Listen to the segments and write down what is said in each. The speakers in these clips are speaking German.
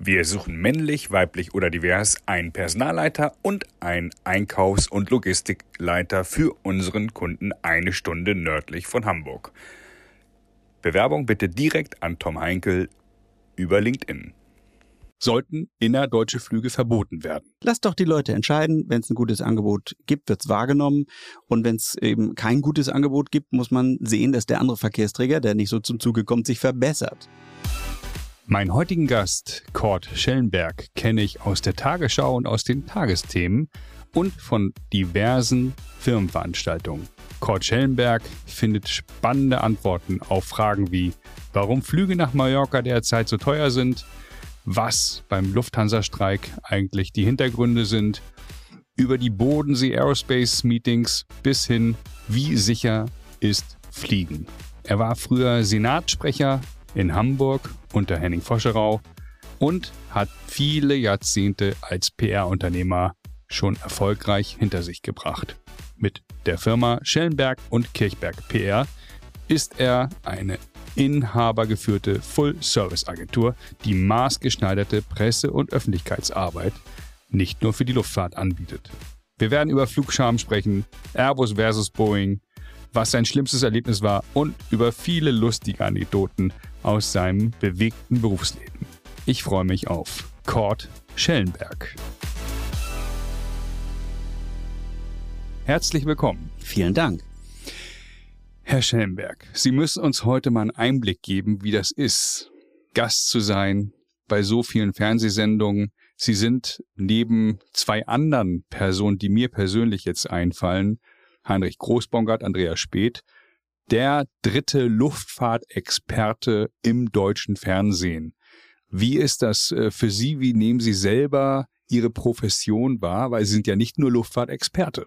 Wir suchen männlich, weiblich oder divers einen Personalleiter und einen Einkaufs- und Logistikleiter für unseren Kunden eine Stunde nördlich von Hamburg. Bewerbung bitte direkt an Tom Heinkel über LinkedIn. Sollten innerdeutsche Flüge verboten werden? Lass doch die Leute entscheiden. Wenn es ein gutes Angebot gibt, wird es wahrgenommen. Und wenn es eben kein gutes Angebot gibt, muss man sehen, dass der andere Verkehrsträger, der nicht so zum Zuge kommt, sich verbessert. Meinen heutigen Gast, Kurt Schellenberg, kenne ich aus der Tagesschau und aus den Tagesthemen und von diversen Firmenveranstaltungen. Kurt Schellenberg findet spannende Antworten auf Fragen wie, warum Flüge nach Mallorca derzeit so teuer sind, was beim Lufthansa-Streik eigentlich die Hintergründe sind, über die Bodensee Aerospace Meetings bis hin, wie sicher ist Fliegen. Er war früher Senatssprecher in Hamburg unter Henning Foscherau und hat viele Jahrzehnte als PR-Unternehmer schon erfolgreich hinter sich gebracht. Mit der Firma Schellenberg und Kirchberg PR ist er eine inhabergeführte Full-Service-Agentur, die maßgeschneiderte Presse- und Öffentlichkeitsarbeit nicht nur für die Luftfahrt anbietet. Wir werden über Flugscham sprechen, Airbus versus Boeing, was sein schlimmstes Erlebnis war und über viele lustige Anekdoten aus seinem bewegten Berufsleben. Ich freue mich auf Kurt Schellenberg. Herzlich willkommen. Vielen Dank. Herr Schellenberg, Sie müssen uns heute mal einen Einblick geben, wie das ist, Gast zu sein bei so vielen Fernsehsendungen. Sie sind neben zwei anderen Personen, die mir persönlich jetzt einfallen, Heinrich Großbongard, Andreas Speth, der dritte Luftfahrtexperte im deutschen Fernsehen. Wie ist das äh, für Sie? Wie nehmen Sie selber Ihre Profession wahr? Weil Sie sind ja nicht nur Luftfahrtexperte.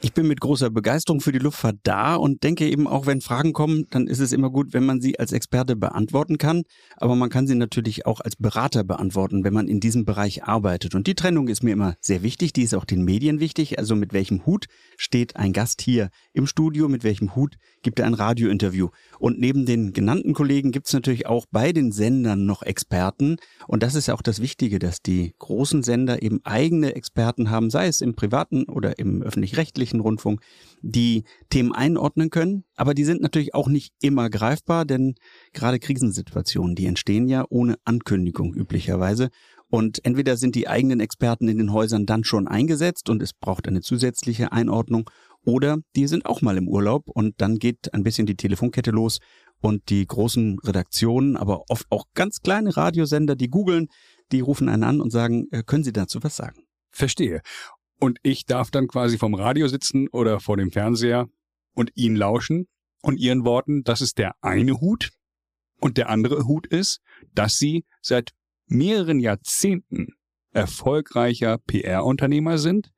Ich bin mit großer Begeisterung für die Luftfahrt da und denke eben auch, wenn Fragen kommen, dann ist es immer gut, wenn man sie als Experte beantworten kann. Aber man kann sie natürlich auch als Berater beantworten, wenn man in diesem Bereich arbeitet. Und die Trennung ist mir immer sehr wichtig. Die ist auch den Medien wichtig. Also mit welchem Hut steht ein Gast hier im Studio? Mit welchem Hut gibt er ein Radiointerview? Und neben den genannten Kollegen gibt es natürlich auch bei den Sendern noch Experten. Und das ist ja auch das Wichtige, dass die großen Sender eben eigene Experten haben, sei es im privaten oder im öffentlich-rechtlichen öffentlichen Rundfunk, die Themen einordnen können. Aber die sind natürlich auch nicht immer greifbar, denn gerade Krisensituationen, die entstehen ja ohne Ankündigung üblicherweise. Und entweder sind die eigenen Experten in den Häusern dann schon eingesetzt und es braucht eine zusätzliche Einordnung, oder die sind auch mal im Urlaub und dann geht ein bisschen die Telefonkette los und die großen Redaktionen, aber oft auch ganz kleine Radiosender, die googeln, die rufen einen an und sagen, äh, können Sie dazu was sagen? Verstehe. Und ich darf dann quasi vom Radio sitzen oder vor dem Fernseher und ihn lauschen und ihren Worten, das ist der eine Hut. Und der andere Hut ist, dass sie seit mehreren Jahrzehnten erfolgreicher PR-Unternehmer sind.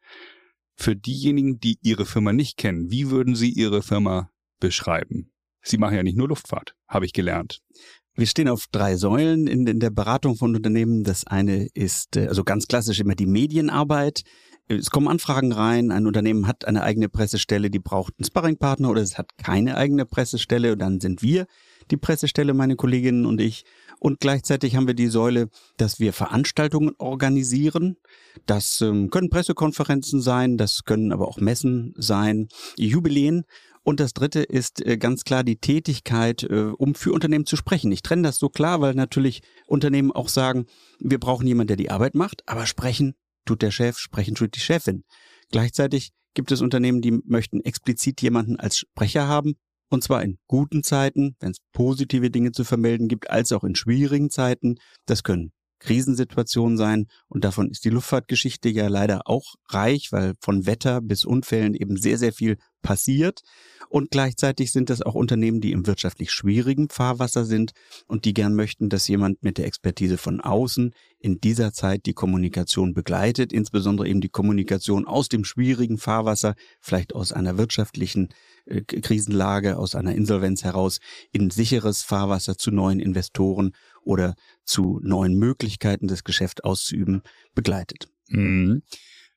Für diejenigen, die ihre Firma nicht kennen, wie würden Sie Ihre Firma beschreiben? Sie machen ja nicht nur Luftfahrt, habe ich gelernt. Wir stehen auf drei Säulen in, in, der Beratung von Unternehmen. Das eine ist äh, also ganz klassisch immer die Medienarbeit. Es kommen Anfragen rein, ein Unternehmen hat eine eigene Pressestelle, die braucht einen Sparringpartner oder es hat keine eigene Pressestelle und dann sind wir die Pressestelle, meine Kolleginnen und ich. Und gleichzeitig haben wir die Säule, dass wir Veranstaltungen organisieren. Das ähm, können Pressekonferenzen sein, das können aber auch Messen sein, Jubiläen. Und das dritte ist äh, ganz klar die Tätigkeit, äh, um für Unternehmen zu sprechen. Ich trenne das so klar, weil natürlich Unternehmen auch sagen, wir brauchen jemanden, der die Arbeit macht, aber sprechen tut der Chef, sprechen tut die Chefin. Gleichzeitig gibt es Unternehmen, die möchten explizit jemanden als Sprecher haben, und zwar in guten Zeiten, wenn es positive Dinge zu vermelden gibt, als auch in schwierigen Zeiten. Das können Krisensituationen sein und davon ist die Luftfahrtgeschichte ja leider auch reich, weil von Wetter bis Unfällen eben sehr, sehr viel passiert. Und gleichzeitig sind das auch Unternehmen, die im wirtschaftlich schwierigen Fahrwasser sind und die gern möchten, dass jemand mit der Expertise von außen in dieser Zeit die Kommunikation begleitet, insbesondere eben die Kommunikation aus dem schwierigen Fahrwasser, vielleicht aus einer wirtschaftlichen Krisenlage, aus einer Insolvenz heraus, in sicheres Fahrwasser zu neuen Investoren oder zu neuen Möglichkeiten, das Geschäft auszuüben, begleitet. Mhm.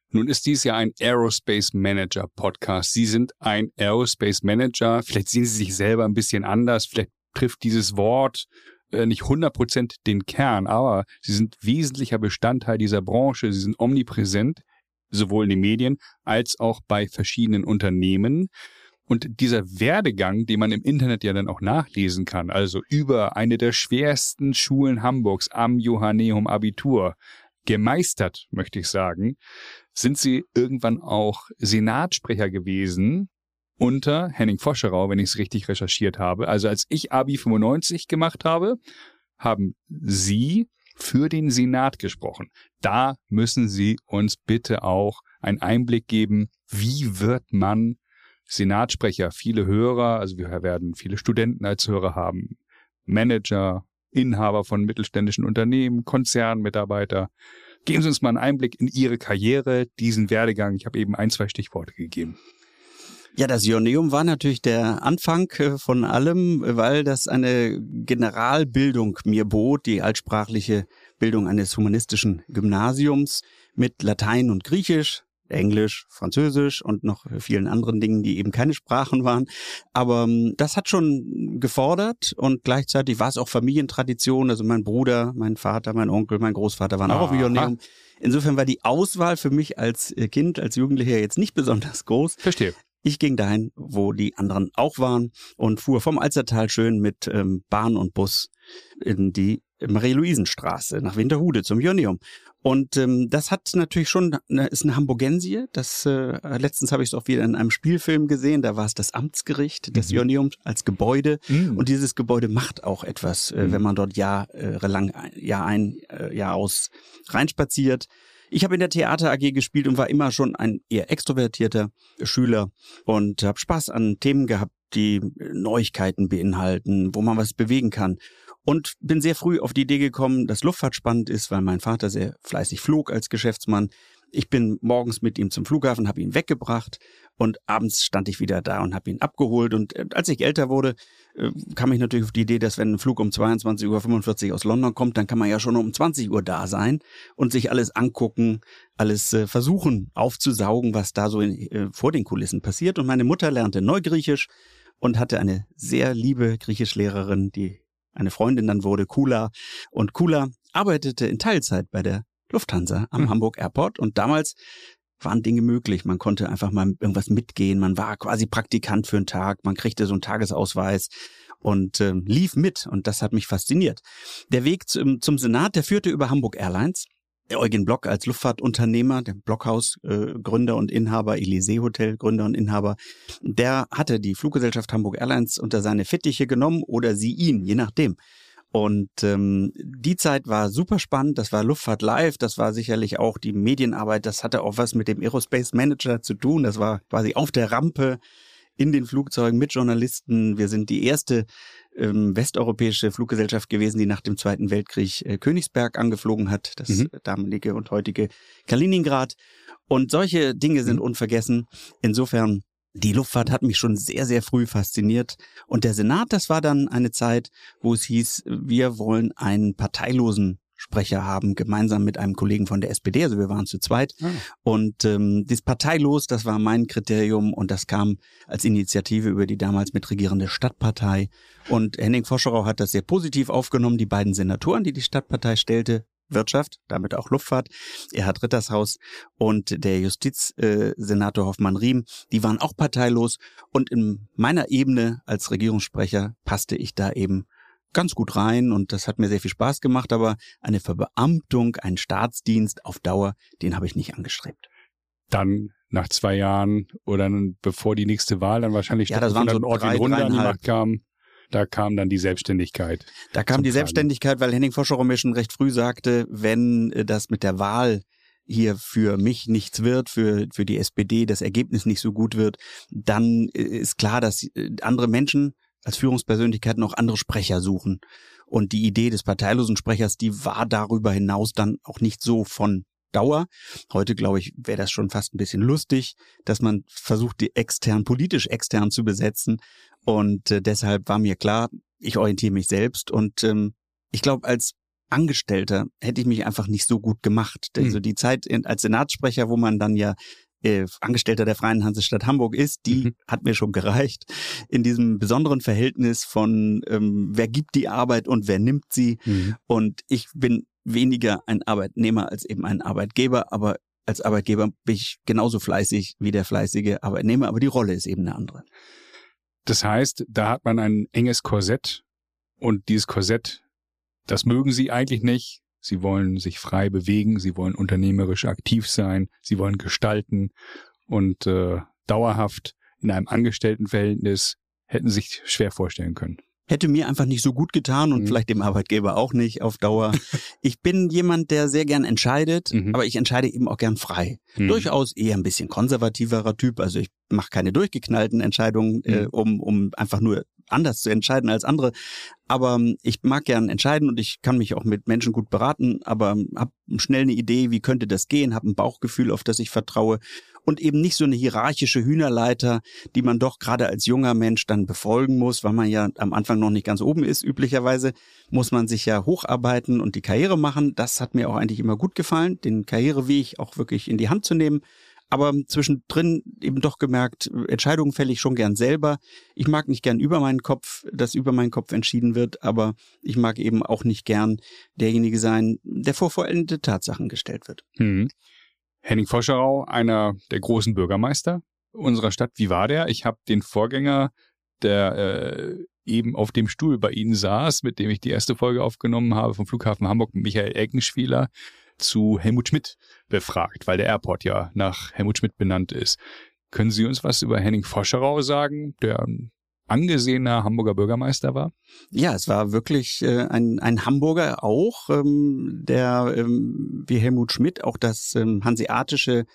Nun ist dies ja ein Aerospace Manager Podcast. Sie sind ein Aerospace Manager. Vielleicht sehen Sie sich selber ein bisschen anders. Vielleicht trifft dieses Wort äh, nicht 100% den Kern, aber sie sind wesentlicher Bestandteil dieser Branche. Sie sind omnipräsent, sowohl in den Medien als auch bei verschiedenen Unternehmen. Und dieser Werdegang, den man im Internet ja dann auch nachlesen kann, also über eine der schwersten Schulen Hamburgs am Johanneum Abitur, gemeistert, möchte ich sagen, sind sie irgendwann auch Senatsprecher gewesen unter Henning Foscherau, wenn ich es richtig recherchiert habe. Also als ich Abi 95 gemacht habe, haben Sie für den Senat gesprochen. Da müssen Sie uns bitte auch einen Einblick geben, wie wird man Senatsprecher, viele Hörer, also wir werden viele Studenten als Hörer haben, Manager, Inhaber von mittelständischen Unternehmen, Konzernmitarbeiter. Geben Sie uns mal einen Einblick in Ihre Karriere, diesen Werdegang. Ich habe eben ein, zwei Stichworte gegeben. Ja, das Ioneum war natürlich der Anfang äh, von allem, weil das eine Generalbildung mir bot, die altsprachliche Bildung eines humanistischen Gymnasiums mit Latein und Griechisch, Englisch, Französisch und noch vielen anderen Dingen, die eben keine Sprachen waren. Aber ähm, das hat schon gefordert und gleichzeitig war es auch Familientradition. Also mein Bruder, mein Vater, mein Onkel, mein Großvater waren auch auf Ioneum. Insofern war die Auswahl für mich als äh, Kind, als Jugendlicher jetzt nicht besonders groß. Verstehe. Ich ging dahin, wo die anderen auch waren und fuhr vom Alzertal schön mit ähm, Bahn und Bus in die Marie-Louisen-Straße nach Winterhude zum Ionium. Und ähm, das hat natürlich schon, ist eine Hamburgensie. Das äh, letztens habe ich es auch wieder in einem Spielfilm gesehen. Da war es das Amtsgericht des mhm. Ioniums als Gebäude. Mhm. Und dieses Gebäude macht auch etwas, äh, mhm. wenn man dort jahrelang, Jahr ein, äh, Jahr aus reinspaziert. Ich habe in der Theater AG gespielt und war immer schon ein eher extrovertierter Schüler und habe Spaß an Themen gehabt, die Neuigkeiten beinhalten, wo man was bewegen kann. Und bin sehr früh auf die Idee gekommen, dass Luftfahrt spannend ist, weil mein Vater sehr fleißig flog als Geschäftsmann. Ich bin morgens mit ihm zum Flughafen, habe ihn weggebracht und abends stand ich wieder da und habe ihn abgeholt. Und äh, als ich älter wurde, äh, kam ich natürlich auf die Idee, dass wenn ein Flug um 22.45 Uhr aus London kommt, dann kann man ja schon um 20 Uhr da sein und sich alles angucken, alles äh, versuchen aufzusaugen, was da so in, vor den Kulissen passiert. Und meine Mutter lernte Neugriechisch und hatte eine sehr liebe Griechischlehrerin, die eine Freundin dann wurde, Kula. Und Kula arbeitete in Teilzeit bei der Lufthansa am mhm. Hamburg Airport und damals waren Dinge möglich. Man konnte einfach mal irgendwas mitgehen. Man war quasi Praktikant für einen Tag. Man kriegte so einen Tagesausweis und äh, lief mit. Und das hat mich fasziniert. Der Weg zum, zum Senat, der führte über Hamburg Airlines. Eugen Block als Luftfahrtunternehmer, der Blockhaus äh, Gründer und Inhaber, Elysee Hotel Gründer und Inhaber, der hatte die Fluggesellschaft Hamburg Airlines unter seine Fittiche genommen oder sie ihn, je nachdem. Und ähm, die Zeit war super spannend. Das war Luftfahrt Live. Das war sicherlich auch die Medienarbeit. Das hatte auch was mit dem Aerospace Manager zu tun. Das war quasi auf der Rampe in den Flugzeugen mit Journalisten. Wir sind die erste ähm, westeuropäische Fluggesellschaft gewesen, die nach dem Zweiten Weltkrieg äh, Königsberg angeflogen hat, das mhm. damalige und heutige Kaliningrad. Und solche Dinge sind mhm. unvergessen. Insofern die Luftfahrt hat mich schon sehr, sehr früh fasziniert. Und der Senat, das war dann eine Zeit, wo es hieß, wir wollen einen parteilosen Sprecher haben, gemeinsam mit einem Kollegen von der SPD. Also wir waren zu zweit. Ah. Und ähm, das Parteilos, das war mein Kriterium und das kam als Initiative über die damals mitregierende Stadtpartei. Und Henning Foscherau hat das sehr positiv aufgenommen. Die beiden Senatoren, die die Stadtpartei stellte, Wirtschaft, damit auch Luftfahrt, Erhard Rittershaus und der Justizsenator äh, Hoffmann Riem, die waren auch parteilos und in meiner Ebene als Regierungssprecher passte ich da eben ganz gut rein und das hat mir sehr viel Spaß gemacht, aber eine Verbeamtung, einen Staatsdienst auf Dauer, den habe ich nicht angestrebt. Dann nach zwei Jahren oder bevor die nächste Wahl dann wahrscheinlich ja, das waren so Ort drei, Runde an die Macht kam, da kam dann die Selbstständigkeit. Da kam die Tragen. Selbstständigkeit, weil Henning Foscherau mir schon recht früh sagte, wenn äh, das mit der Wahl hier für mich nichts wird, für, für die SPD das Ergebnis nicht so gut wird, dann äh, ist klar, dass äh, andere Menschen als Führungspersönlichkeit noch andere Sprecher suchen. Und die Idee des parteilosen Sprechers, die war darüber hinaus dann auch nicht so von Dauer. Heute, glaube ich, wäre das schon fast ein bisschen lustig, dass man versucht, die extern, politisch extern zu besetzen. Und äh, deshalb war mir klar, ich orientiere mich selbst. Und ähm, ich glaube, als Angestellter hätte ich mich einfach nicht so gut gemacht. Also die Zeit als Senatssprecher, wo man dann ja äh, Angestellter der Freien Hansestadt Hamburg ist, die mhm. hat mir schon gereicht. In diesem besonderen Verhältnis von ähm, wer gibt die Arbeit und wer nimmt sie. Mhm. Und ich bin weniger ein Arbeitnehmer als eben ein Arbeitgeber, aber als Arbeitgeber bin ich genauso fleißig wie der fleißige Arbeitnehmer, aber die Rolle ist eben eine andere. Das heißt, da hat man ein enges Korsett und dieses Korsett, das mögen Sie eigentlich nicht. Sie wollen sich frei bewegen, Sie wollen unternehmerisch aktiv sein, Sie wollen gestalten und äh, dauerhaft in einem Angestelltenverhältnis hätten sich schwer vorstellen können hätte mir einfach nicht so gut getan und mhm. vielleicht dem Arbeitgeber auch nicht auf Dauer. ich bin jemand, der sehr gern entscheidet, mhm. aber ich entscheide eben auch gern frei. Mhm. Durchaus eher ein bisschen konservativerer Typ. Also ich mache keine durchgeknallten Entscheidungen, äh, mhm. um, um einfach nur anders zu entscheiden als andere. Aber ähm, ich mag gern entscheiden und ich kann mich auch mit Menschen gut beraten, aber ähm, habe schnell eine Idee, wie könnte das gehen, habe ein Bauchgefühl, auf das ich vertraue und eben nicht so eine hierarchische Hühnerleiter, die man doch gerade als junger Mensch dann befolgen muss, weil man ja am Anfang noch nicht ganz oben ist. Üblicherweise muss man sich ja hocharbeiten und die Karriere machen. Das hat mir auch eigentlich immer gut gefallen, den Karriereweg auch wirklich in die Hand zu nehmen aber zwischendrin eben doch gemerkt, Entscheidungen fälle ich schon gern selber. Ich mag nicht gern über meinen Kopf, dass über meinen Kopf entschieden wird, aber ich mag eben auch nicht gern derjenige sein, der vor vollendete Tatsachen gestellt wird. Hm. Henning Foscherau, einer der großen Bürgermeister unserer Stadt. Wie war der? Ich habe den Vorgänger, der äh, eben auf dem Stuhl bei Ihnen saß, mit dem ich die erste Folge aufgenommen habe vom Flughafen Hamburg, Michael Eckenspieler, zu Helmut Schmidt befragt, weil der Airport ja nach Helmut Schmidt benannt ist. Können Sie uns was über Henning Foscherau sagen, der angesehener Hamburger Bürgermeister war? Ja, es war wirklich äh, ein, ein Hamburger auch, ähm, der ähm, wie Helmut Schmidt auch das ähm, hanseatische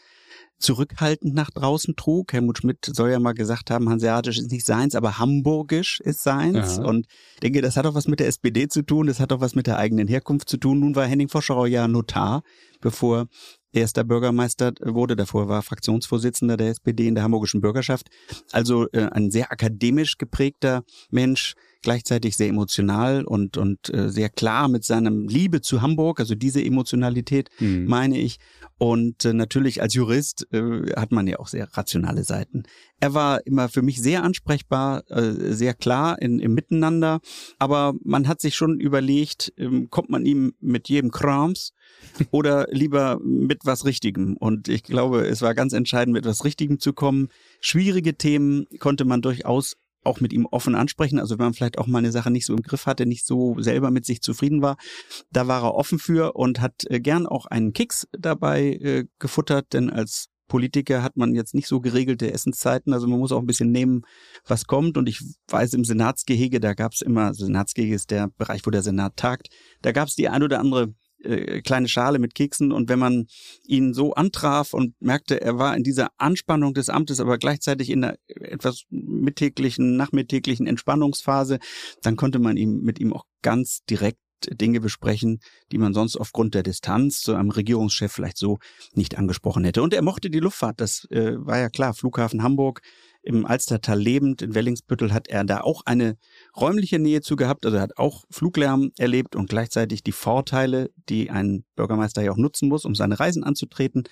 zurückhaltend nach draußen trug. Helmut Schmidt soll ja mal gesagt haben, hanseatisch ist nicht seins, aber hamburgisch ist seins. Ja. Und ich denke, das hat auch was mit der SPD zu tun, das hat auch was mit der eigenen Herkunft zu tun. Nun war Henning Foscherau ja Notar, bevor erster Bürgermeister wurde. Davor war Fraktionsvorsitzender der SPD in der hamburgischen Bürgerschaft. Also äh, ein sehr akademisch geprägter Mensch, gleichzeitig sehr emotional und, und äh, sehr klar mit seinem Liebe zu Hamburg, also diese Emotionalität mhm. meine ich. Und äh, natürlich als Jurist äh, hat man ja auch sehr rationale Seiten. Er war immer für mich sehr ansprechbar, äh, sehr klar in, im Miteinander, aber man hat sich schon überlegt, äh, kommt man ihm mit jedem Krams oder lieber mit was Richtigem. Und ich glaube, es war ganz entscheidend, mit was Richtigem zu kommen. Schwierige Themen konnte man durchaus auch mit ihm offen ansprechen. Also wenn man vielleicht auch mal eine Sache nicht so im Griff hatte, nicht so selber mit sich zufrieden war, da war er offen für und hat äh, gern auch einen Keks dabei äh, gefuttert, denn als Politiker hat man jetzt nicht so geregelte Essenszeiten, also man muss auch ein bisschen nehmen, was kommt. Und ich weiß, im Senatsgehege, da gab es immer, Senatsgehege ist der Bereich, wo der Senat tagt, da gab es die ein oder andere äh, kleine Schale mit Keksen. Und wenn man ihn so antraf und merkte, er war in dieser Anspannung des Amtes, aber gleichzeitig in einer etwas mittäglichen, nachmittäglichen Entspannungsphase, dann konnte man ihm mit ihm auch ganz direkt Dinge besprechen, die man sonst aufgrund der Distanz zu einem Regierungschef vielleicht so nicht angesprochen hätte. Und er mochte die Luftfahrt, das äh, war ja klar, Flughafen Hamburg, im Alstertal lebend, in Wellingsbüttel hat er da auch eine räumliche Nähe zu gehabt, also er hat auch Fluglärm erlebt und gleichzeitig die Vorteile, die ein Bürgermeister ja auch nutzen muss, um seine Reisen anzutreten.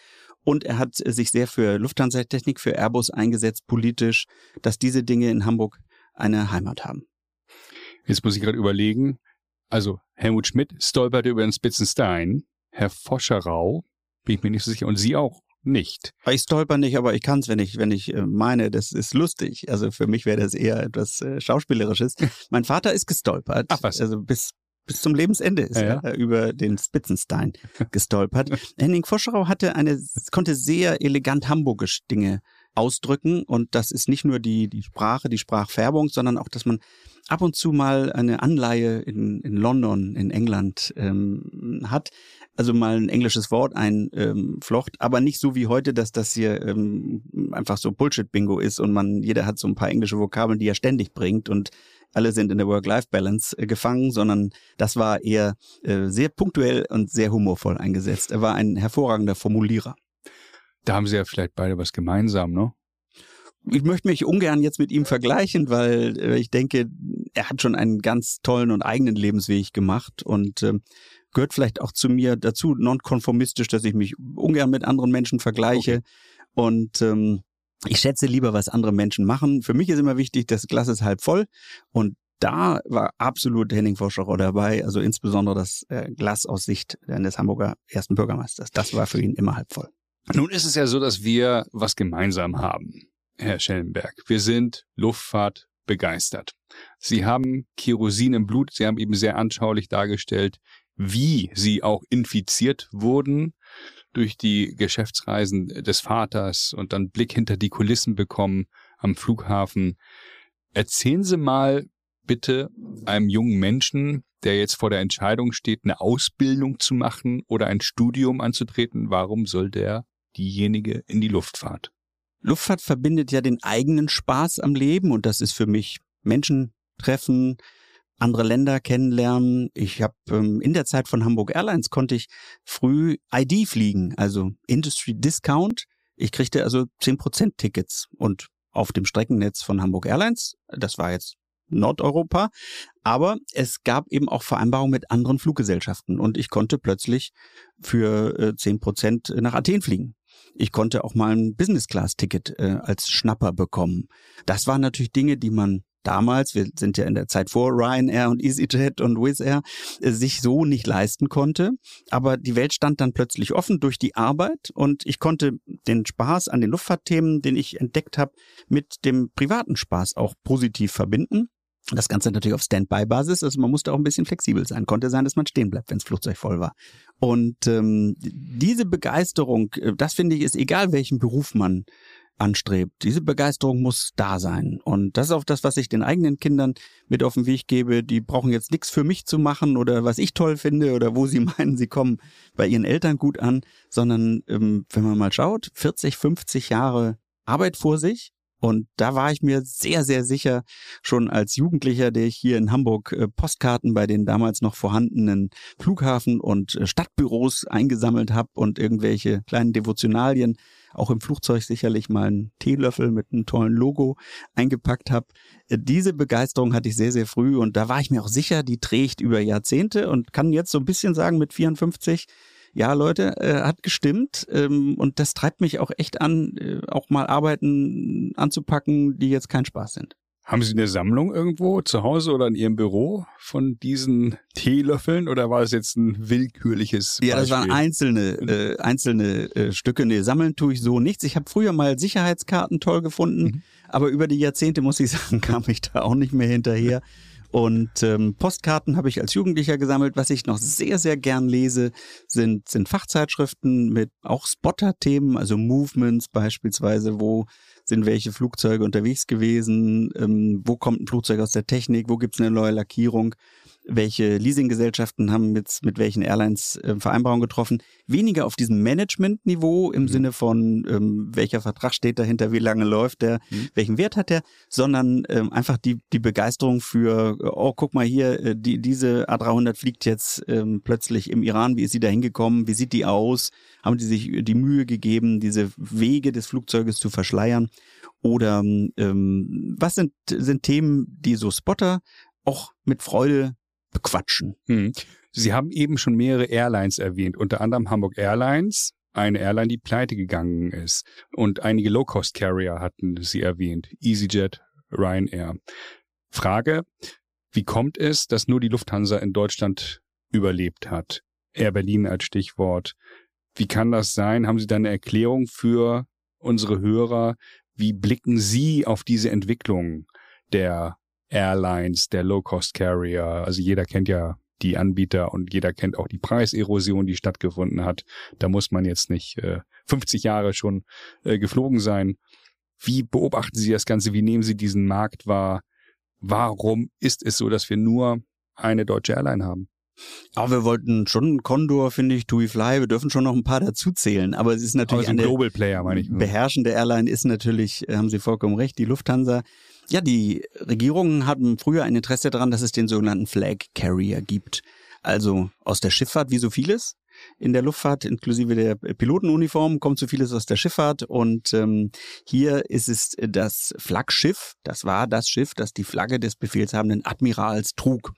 Und er hat sich sehr für Lufthansa-Technik, für Airbus eingesetzt, politisch, dass diese Dinge in Hamburg eine Heimat haben. Jetzt muss ich gerade überlegen, also Helmut Schmidt stolperte über den Spitzenstein, Herr Foscherau, bin ich mir nicht so sicher, und Sie auch nicht. Ich stolper nicht, aber ich kann es, wenn ich, wenn ich äh, meine, das ist lustig. Also für mich wäre das eher etwas äh, Schauspielerisches. mein Vater ist gestolpert. Ach was. Also bis bis zum Lebensende ist ja, er über den Spitzenstein gestolpert. Henning Foscherau hatte eine, konnte sehr elegant hamburgisch Dinge ausdrücken und das ist nicht nur die, die Sprache, die Sprachfärbung, sondern auch, dass man ab und zu mal eine Anleihe in, in London, in England ähm, hat also mal ein englisches Wort einflocht, ähm, aber nicht so wie heute, dass das hier ähm, einfach so Bullshit-Bingo ist und man, jeder hat so ein paar englische Vokabeln, die er ständig bringt und alle sind in der Work-Life-Balance äh, gefangen, sondern das war eher äh, sehr punktuell und sehr humorvoll eingesetzt. Er war ein hervorragender Formulierer. Da haben sie ja vielleicht beide was gemeinsam, ne? ich möchte mich ungern jetzt mit ihm vergleichen, weil äh, ich denke, er hat schon einen ganz tollen und eigenen Lebensweg gemacht und äh, gehört vielleicht auch zu mir dazu, nonkonformistisch, dass ich mich ungern mit anderen Menschen vergleiche. Okay. Und ähm, ich schätze lieber, was andere Menschen machen. Für mich ist immer wichtig, das Glas ist halb voll und da war absolut Henning Forscher dabei, also insbesondere das äh, Glas aus Sicht des Hamburger ersten Bürgermeisters. Das war für ihn immer halb voll. Nun ist es ja so, dass wir was gemeinsam haben, Herr Schellenberg. Wir sind Luftfahrt begeistert. Sie haben Kerosin im Blut. Sie haben eben sehr anschaulich dargestellt, wie sie auch infiziert wurden durch die Geschäftsreisen des Vaters und dann Blick hinter die Kulissen bekommen am Flughafen. Erzählen Sie mal bitte einem jungen Menschen, der jetzt vor der Entscheidung steht, eine Ausbildung zu machen oder ein Studium anzutreten, warum soll der diejenige in die Luftfahrt? Luftfahrt verbindet ja den eigenen Spaß am Leben und das ist für mich Menschen treffen, andere Länder kennenlernen. Ich habe ähm, in der Zeit von Hamburg Airlines konnte ich früh ID fliegen, also Industry Discount. Ich kriegte also 10% Tickets und auf dem Streckennetz von Hamburg Airlines, das war jetzt Nordeuropa, aber es gab eben auch Vereinbarungen mit anderen Fluggesellschaften und ich konnte plötzlich für äh, 10% nach Athen fliegen. Ich konnte auch mal ein Business-Class-Ticket äh, als Schnapper bekommen. Das waren natürlich Dinge, die man damals, wir sind ja in der Zeit vor Ryanair und EasyJet und Wizz Air, äh, sich so nicht leisten konnte. Aber die Welt stand dann plötzlich offen durch die Arbeit und ich konnte den Spaß an den Luftfahrtthemen, den ich entdeckt habe, mit dem privaten Spaß auch positiv verbinden. Das Ganze natürlich auf Standby-Basis, also man musste auch ein bisschen flexibel sein. Konnte sein, dass man stehen bleibt, wenn das Flugzeug voll war. Und ähm, diese Begeisterung, äh, das finde ich, ist egal, welchen Beruf man anstrebt. Diese Begeisterung muss da sein. Und das ist auch das, was ich den eigenen Kindern mit auf den Weg gebe. Die brauchen jetzt nichts für mich zu machen oder was ich toll finde oder wo sie meinen, sie kommen bei ihren Eltern gut an, sondern ähm, wenn man mal schaut, 40, 50 Jahre Arbeit vor sich und da war ich mir sehr, sehr sicher, schon als Jugendlicher, der ich hier in Hamburg äh, Postkarten bei den damals noch vorhandenen Flughafen und äh, Stadtbüros eingesammelt habe und irgendwelche kleinen Devotionalien, auch im Flugzeug sicherlich mal einen Teelöffel mit einem tollen Logo eingepackt habe. Äh, diese Begeisterung hatte ich sehr, sehr früh und da war ich mir auch sicher, die trägt über Jahrzehnte und kann jetzt so ein bisschen sagen mit 54, ja, Leute, äh, hat gestimmt ähm, und das treibt mich auch echt an, äh, auch mal Arbeiten anzupacken, die jetzt kein Spaß sind. Haben Sie eine Sammlung irgendwo zu Hause oder in Ihrem Büro von diesen Teelöffeln oder war es jetzt ein willkürliches Beispiel? Ja, das waren einzelne, äh, einzelne äh, Stücke. Nee, sammeln tue ich so nichts. Ich habe früher mal Sicherheitskarten toll gefunden, mhm. aber über die Jahrzehnte, muss ich sagen, kam ich da auch nicht mehr hinterher. Und ähm, Postkarten habe ich als Jugendlicher gesammelt. Was ich noch sehr, sehr gern lese, sind, sind Fachzeitschriften mit auch Spotter-Themen, also Movements beispielsweise, wo sind welche Flugzeuge unterwegs gewesen, ähm, wo kommt ein Flugzeug aus der Technik, wo gibt es eine neue Lackierung welche Leasinggesellschaften haben mit, mit welchen Airlines äh, Vereinbarungen getroffen. Weniger auf diesem Management-Niveau im mhm. Sinne von, ähm, welcher Vertrag steht dahinter, wie lange läuft der, mhm. welchen Wert hat der, sondern ähm, einfach die, die Begeisterung für, oh, guck mal hier, äh, die, diese A300 fliegt jetzt ähm, plötzlich im Iran, wie ist sie da hingekommen, wie sieht die aus, haben die sich die Mühe gegeben, diese Wege des Flugzeuges zu verschleiern oder ähm, was sind, sind Themen, die so Spotter auch mit Freude bequatschen. Hm. Sie haben eben schon mehrere Airlines erwähnt, unter anderem Hamburg Airlines, eine Airline, die pleite gegangen ist. Und einige Low-Cost-Carrier hatten Sie erwähnt, EasyJet, Ryanair. Frage, wie kommt es, dass nur die Lufthansa in Deutschland überlebt hat? Air Berlin als Stichwort. Wie kann das sein? Haben Sie da eine Erklärung für unsere Hörer? Wie blicken Sie auf diese Entwicklung der Airlines, der Low-Cost-Carrier. Also jeder kennt ja die Anbieter und jeder kennt auch die Preiserosion, die stattgefunden hat. Da muss man jetzt nicht äh, 50 Jahre schon äh, geflogen sein. Wie beobachten Sie das Ganze? Wie nehmen Sie diesen Markt wahr? Warum ist es so, dass wir nur eine deutsche Airline haben? Aber wir wollten schon Condor, finde ich, TUI Fly, wir dürfen schon noch ein paar dazuzählen. Aber es ist natürlich ein Global Player, meine ich. Beherrschende Airline ist natürlich, äh, haben Sie vollkommen recht, die Lufthansa. Ja, die Regierungen hatten früher ein Interesse daran, dass es den sogenannten Flag Carrier gibt. Also aus der Schifffahrt wie so vieles. In der Luftfahrt, inklusive der Pilotenuniform, kommt so vieles aus der Schifffahrt. Und ähm, hier ist es das Flaggschiff. Das war das Schiff, das die Flagge des befehlshabenden Admirals trug.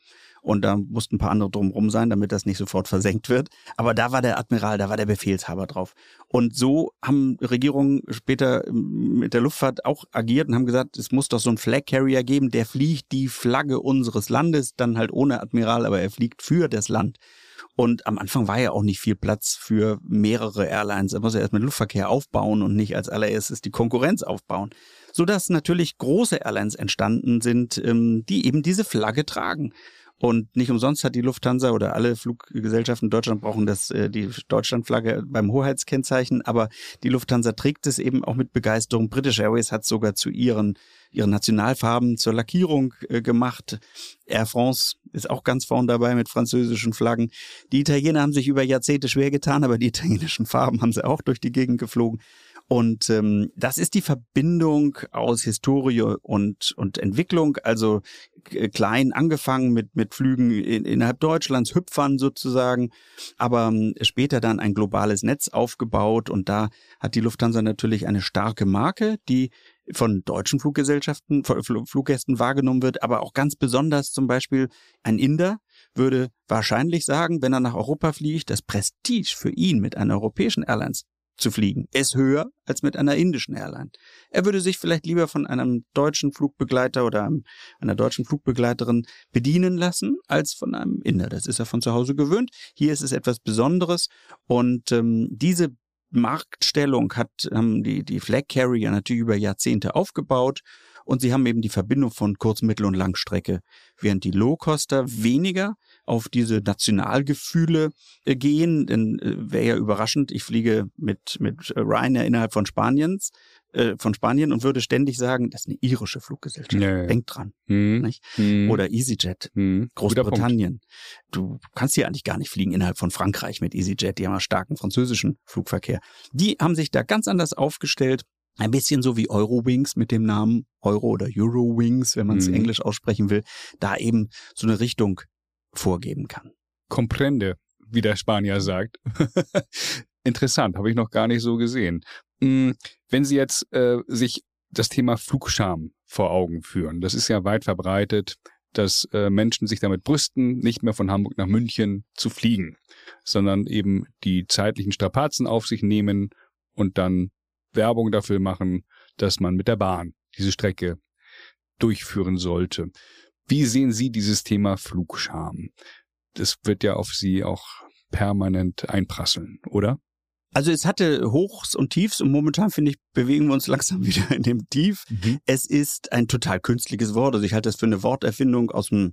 Und da mussten ein paar andere drumherum sein, damit das nicht sofort versenkt wird. Aber da war der Admiral, da war der Befehlshaber drauf. Und so haben Regierungen später ähm, mit der Luftfahrt auch agiert und haben gesagt, es muss doch so einen Flag Carrier geben, der fliegt die Flagge unseres Landes, dann halt ohne Admiral, aber er fliegt für das Land. Und am Anfang war ja auch nicht viel Platz für mehrere Airlines. Er muss ja erst mit Luftverkehr aufbauen und nicht als allererstes die Konkurrenz aufbauen. Sodass natürlich große Airlines entstanden sind, ähm, die eben diese Flagge tragen. Und nicht umsonst hat die Lufthansa oder alle Fluggesellschaften in Deutschland brauchen das, äh, die Deutschlandflagge beim Hoheitskennzeichen, aber die Lufthansa trägt es eben auch mit Begeisterung. British Airways hat sogar zu ihren, ihren Nationalfarben zur Lackierung äh, gemacht. Air France ist auch ganz vorn dabei mit französischen Flaggen. Die Italiener haben sich über Jahrzehnte schwer getan, aber die italienischen Farben haben sie auch durch die Gegend geflogen. Und ähm, das ist die Verbindung aus Historie und, und Entwicklung, also äh, klein angefangen mit, mit Flügen in, innerhalb Deutschlands, Hüpfern sozusagen, aber ähm, später dann ein globales Netz aufgebaut. Und da hat die Lufthansa natürlich eine starke Marke, die von deutschen Fluggesellschaften, von Fluggästen wahrgenommen wird, aber auch ganz besonders zum Beispiel ein Inder würde wahrscheinlich sagen, wenn er nach Europa fliegt, das Prestige für ihn mit einer europäischen Airlines zu fliegen ist höher als mit einer indischen Airline. Er würde sich vielleicht lieber von einem deutschen Flugbegleiter oder einer deutschen Flugbegleiterin bedienen lassen als von einem Inder. Das ist er von zu Hause gewöhnt. Hier ist es etwas Besonderes und ähm, diese Marktstellung hat ähm, die, die Flag Carrier natürlich über Jahrzehnte aufgebaut und sie haben eben die Verbindung von Kurz-, Mittel- und Langstrecke, während die Low-Coster weniger auf diese Nationalgefühle äh, gehen. Denn äh, wäre ja überraschend, ich fliege mit, mit Ryanair innerhalb von Spaniens, äh, von Spanien und würde ständig sagen, das ist eine irische Fluggesellschaft. Ja, Denkt dran. Nicht? Mhm. Oder EasyJet, mhm. Großbritannien. Du kannst hier eigentlich gar nicht fliegen innerhalb von Frankreich mit EasyJet, die haben einen starken französischen Flugverkehr. Die haben sich da ganz anders aufgestellt. Ein bisschen so wie Eurowings mit dem Namen Euro oder Eurowings, wenn man es mhm. englisch aussprechen will, da eben so eine Richtung vorgeben kann. Comprende, wie der Spanier sagt. Interessant, habe ich noch gar nicht so gesehen. Hm, wenn Sie jetzt äh, sich das Thema Flugscham vor Augen führen, das ist ja weit verbreitet, dass äh, Menschen sich damit brüsten, nicht mehr von Hamburg nach München zu fliegen, sondern eben die zeitlichen Strapazen auf sich nehmen und dann Werbung dafür machen, dass man mit der Bahn diese Strecke durchführen sollte. Wie sehen Sie dieses Thema Flugscham? Das wird ja auf Sie auch permanent einprasseln, oder? Also es hatte Hochs und Tiefs und momentan finde ich, bewegen wir uns langsam wieder in dem Tief. Mhm. Es ist ein total künstliches Wort. Also ich halte das für eine Worterfindung aus dem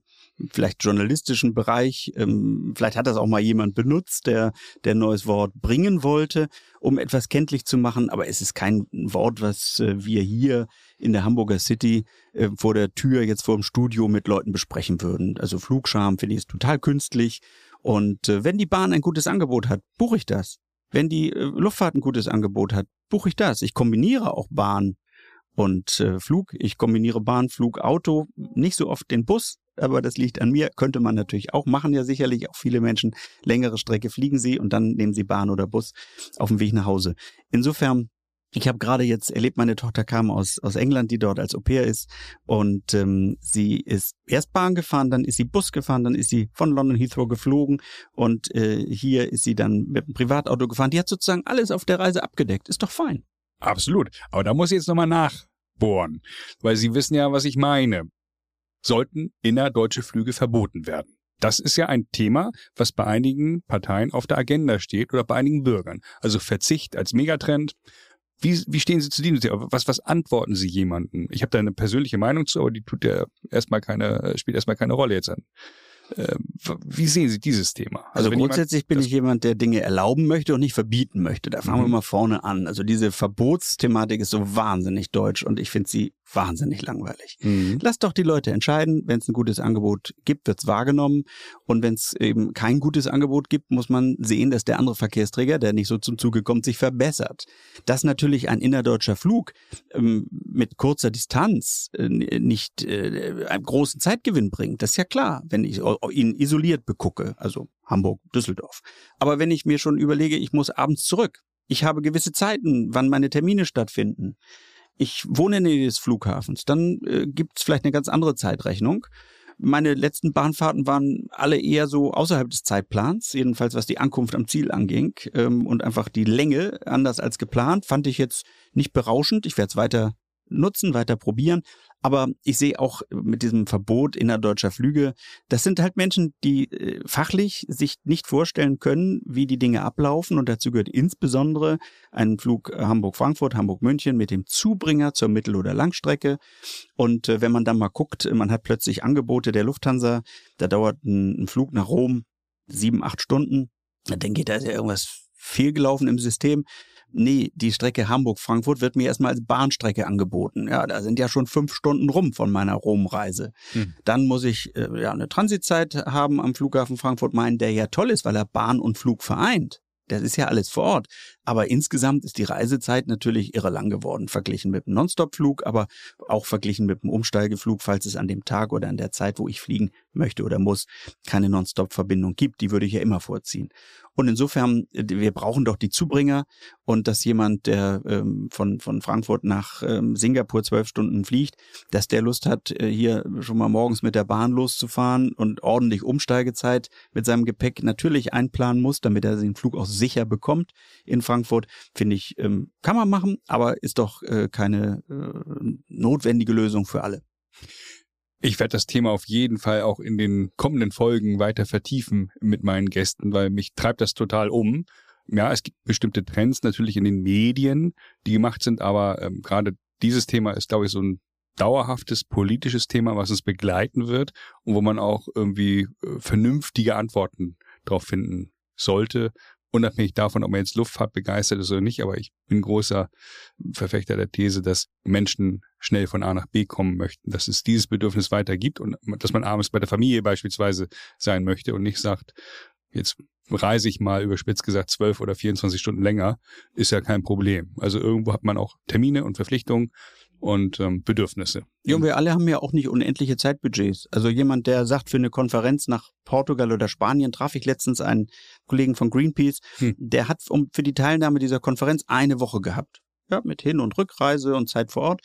vielleicht journalistischen Bereich. Ähm, vielleicht hat das auch mal jemand benutzt, der der ein neues Wort bringen wollte, um etwas kenntlich zu machen. Aber es ist kein Wort, was äh, wir hier in der Hamburger City äh, vor der Tür jetzt vor dem Studio mit Leuten besprechen würden. Also Flugscham finde ich ist total künstlich. Und äh, wenn die Bahn ein gutes Angebot hat, buche ich das. Wenn die äh, Luftfahrt ein gutes Angebot hat, buche ich das. Ich kombiniere auch Bahn und äh, Flug. Ich kombiniere Bahn, Flug, Auto. Nicht so oft den Bus, aber das liegt an mir. Könnte man natürlich auch machen, ja sicherlich auch viele Menschen. Längere Strecke fliegen sie und dann nehmen sie Bahn oder Bus auf dem Weg nach Hause. Insofern ich habe gerade jetzt erlebt, meine Tochter kam aus, aus England, die dort als Au pair ist. Und ähm, sie ist erst Bahn gefahren, dann ist sie Bus gefahren, dann ist sie von London Heathrow geflogen und äh, hier ist sie dann mit einem Privatauto gefahren. Die hat sozusagen alles auf der Reise abgedeckt. Ist doch fein. Absolut. Aber da muss ich jetzt nochmal nachbohren, weil Sie wissen ja, was ich meine. Sollten innerdeutsche Flüge verboten werden? Das ist ja ein Thema, was bei einigen Parteien auf der Agenda steht oder bei einigen Bürgern. Also Verzicht als Megatrend, wie, wie stehen Sie zu diesem Thema? Was, was antworten Sie jemandem? Ich habe da eine persönliche Meinung zu, aber die tut ja erstmal keine, spielt erstmal keine Rolle jetzt an. Ähm, wie sehen Sie dieses Thema? Also, also grundsätzlich bin ich jemand, der Dinge erlauben möchte und nicht verbieten möchte. Da fangen mhm. wir mal vorne an. Also diese Verbotsthematik ist so wahnsinnig deutsch und ich finde sie wahnsinnig langweilig. Mhm. Lasst doch die Leute entscheiden. Wenn es ein gutes Angebot gibt, wird es wahrgenommen. Und wenn es eben kein gutes Angebot gibt, muss man sehen, dass der andere Verkehrsträger, der nicht so zum Zuge kommt, sich verbessert. Dass natürlich ein innerdeutscher Flug ähm, mit kurzer Distanz äh, nicht äh, einen großen Zeitgewinn bringt, das ist ja klar, wenn ich ihn isoliert begucke, also Hamburg, Düsseldorf. Aber wenn ich mir schon überlege, ich muss abends zurück, ich habe gewisse Zeiten, wann meine Termine stattfinden, ich wohne in der Nähe des Flughafens, dann äh, gibt es vielleicht eine ganz andere Zeitrechnung. Meine letzten Bahnfahrten waren alle eher so außerhalb des Zeitplans, jedenfalls was die Ankunft am Ziel anging. Ähm, und einfach die Länge, anders als geplant, fand ich jetzt nicht berauschend. Ich werde es weiter nutzen, weiter probieren. Aber ich sehe auch mit diesem Verbot innerdeutscher Flüge, das sind halt Menschen, die äh, fachlich sich nicht vorstellen können, wie die Dinge ablaufen. Und dazu gehört insbesondere ein Flug Hamburg-Frankfurt, Hamburg-München mit dem Zubringer zur Mittel- oder Langstrecke. Und äh, wenn man dann mal guckt, man hat plötzlich Angebote der Lufthansa, da dauert ein, Flug nach Rom sieben, acht Stunden. Dann geht da ja irgendwas fehlgelaufen im System nee, die Strecke Hamburg-Frankfurt wird mir erstmal als Bahnstrecke angeboten. Ja, da sind ja schon fünf Stunden rum von meiner Rom-Reise. Hm. Dann muss ich äh, ja eine Transitzeit haben am Flughafen Frankfurt Main, der ja toll ist, weil er Bahn und Flug vereint. Das ist ja alles vor Ort. Aber insgesamt ist die Reisezeit natürlich irre lang geworden, verglichen mit einem Nonstop-Flug, aber auch verglichen mit einem Umsteigeflug, falls es an dem Tag oder an der Zeit, wo ich fliegen möchte oder muss, keine Nonstop-Verbindung gibt. Die würde ich ja immer vorziehen. Und insofern, wir brauchen doch die Zubringer und dass jemand, der ähm, von, von Frankfurt nach ähm, Singapur zwölf Stunden fliegt, dass der Lust hat, äh, hier schon mal morgens mit der Bahn loszufahren und ordentlich Umsteigezeit mit seinem Gepäck natürlich einplanen muss, damit er den Flug auch sicher bekommt in Frankfurt, finde ich, ähm, kann man machen, aber ist doch äh, keine äh, notwendige Lösung für alle. Ich werde das Thema auf jeden Fall auch in den kommenden Folgen weiter vertiefen mit meinen Gästen, weil mich treibt das total um. Ja, es gibt bestimmte Trends natürlich in den Medien, die gemacht sind, aber ähm, gerade dieses Thema ist, glaube ich, so ein dauerhaftes politisches Thema, was uns begleiten wird und wo man auch irgendwie äh, vernünftige Antworten drauf finden sollte unabhängig davon, ob man jetzt Luftfahrt begeistert ist oder nicht, aber ich bin großer Verfechter der These, dass Menschen schnell von A nach B kommen möchten, dass es dieses Bedürfnis weiter gibt und dass man abends bei der Familie beispielsweise sein möchte und nicht sagt, jetzt reise ich mal überspitzt gesagt zwölf oder 24 Stunden länger, ist ja kein Problem. Also irgendwo hat man auch Termine und Verpflichtungen und ähm, Bedürfnisse. Ja, und wir alle haben ja auch nicht unendliche Zeitbudgets. Also jemand, der sagt, für eine Konferenz nach Portugal oder Spanien traf ich letztens einen Kollegen von Greenpeace, hm. der hat um, für die Teilnahme dieser Konferenz eine Woche gehabt. Ja, mit Hin- und Rückreise und Zeit vor Ort.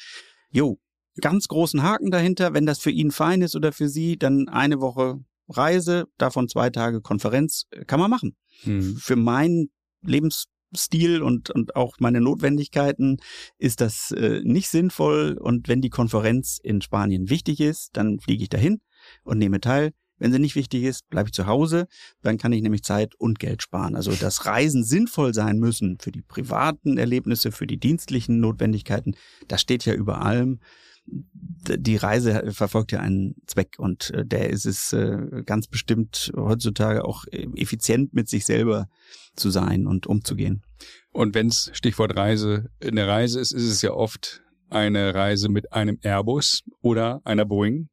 Jo, ganz großen Haken dahinter. Wenn das für ihn fein ist oder für sie, dann eine Woche Reise, davon zwei Tage Konferenz, kann man machen. Hm. Für meinen Lebens Stil und, und auch meine Notwendigkeiten ist das äh, nicht sinnvoll. Und wenn die Konferenz in Spanien wichtig ist, dann fliege ich dahin und nehme teil. Wenn sie nicht wichtig ist, bleibe ich zu Hause. Dann kann ich nämlich Zeit und Geld sparen. Also dass Reisen sinnvoll sein müssen für die privaten Erlebnisse, für die dienstlichen Notwendigkeiten, das steht ja über allem die Reise verfolgt ja einen Zweck und äh, der ist es äh, ganz bestimmt heutzutage auch äh, effizient mit sich selber zu sein und umzugehen. Und wenn es Stichwort Reise eine Reise ist, ist es ja oft eine Reise mit einem Airbus oder einer Boeing.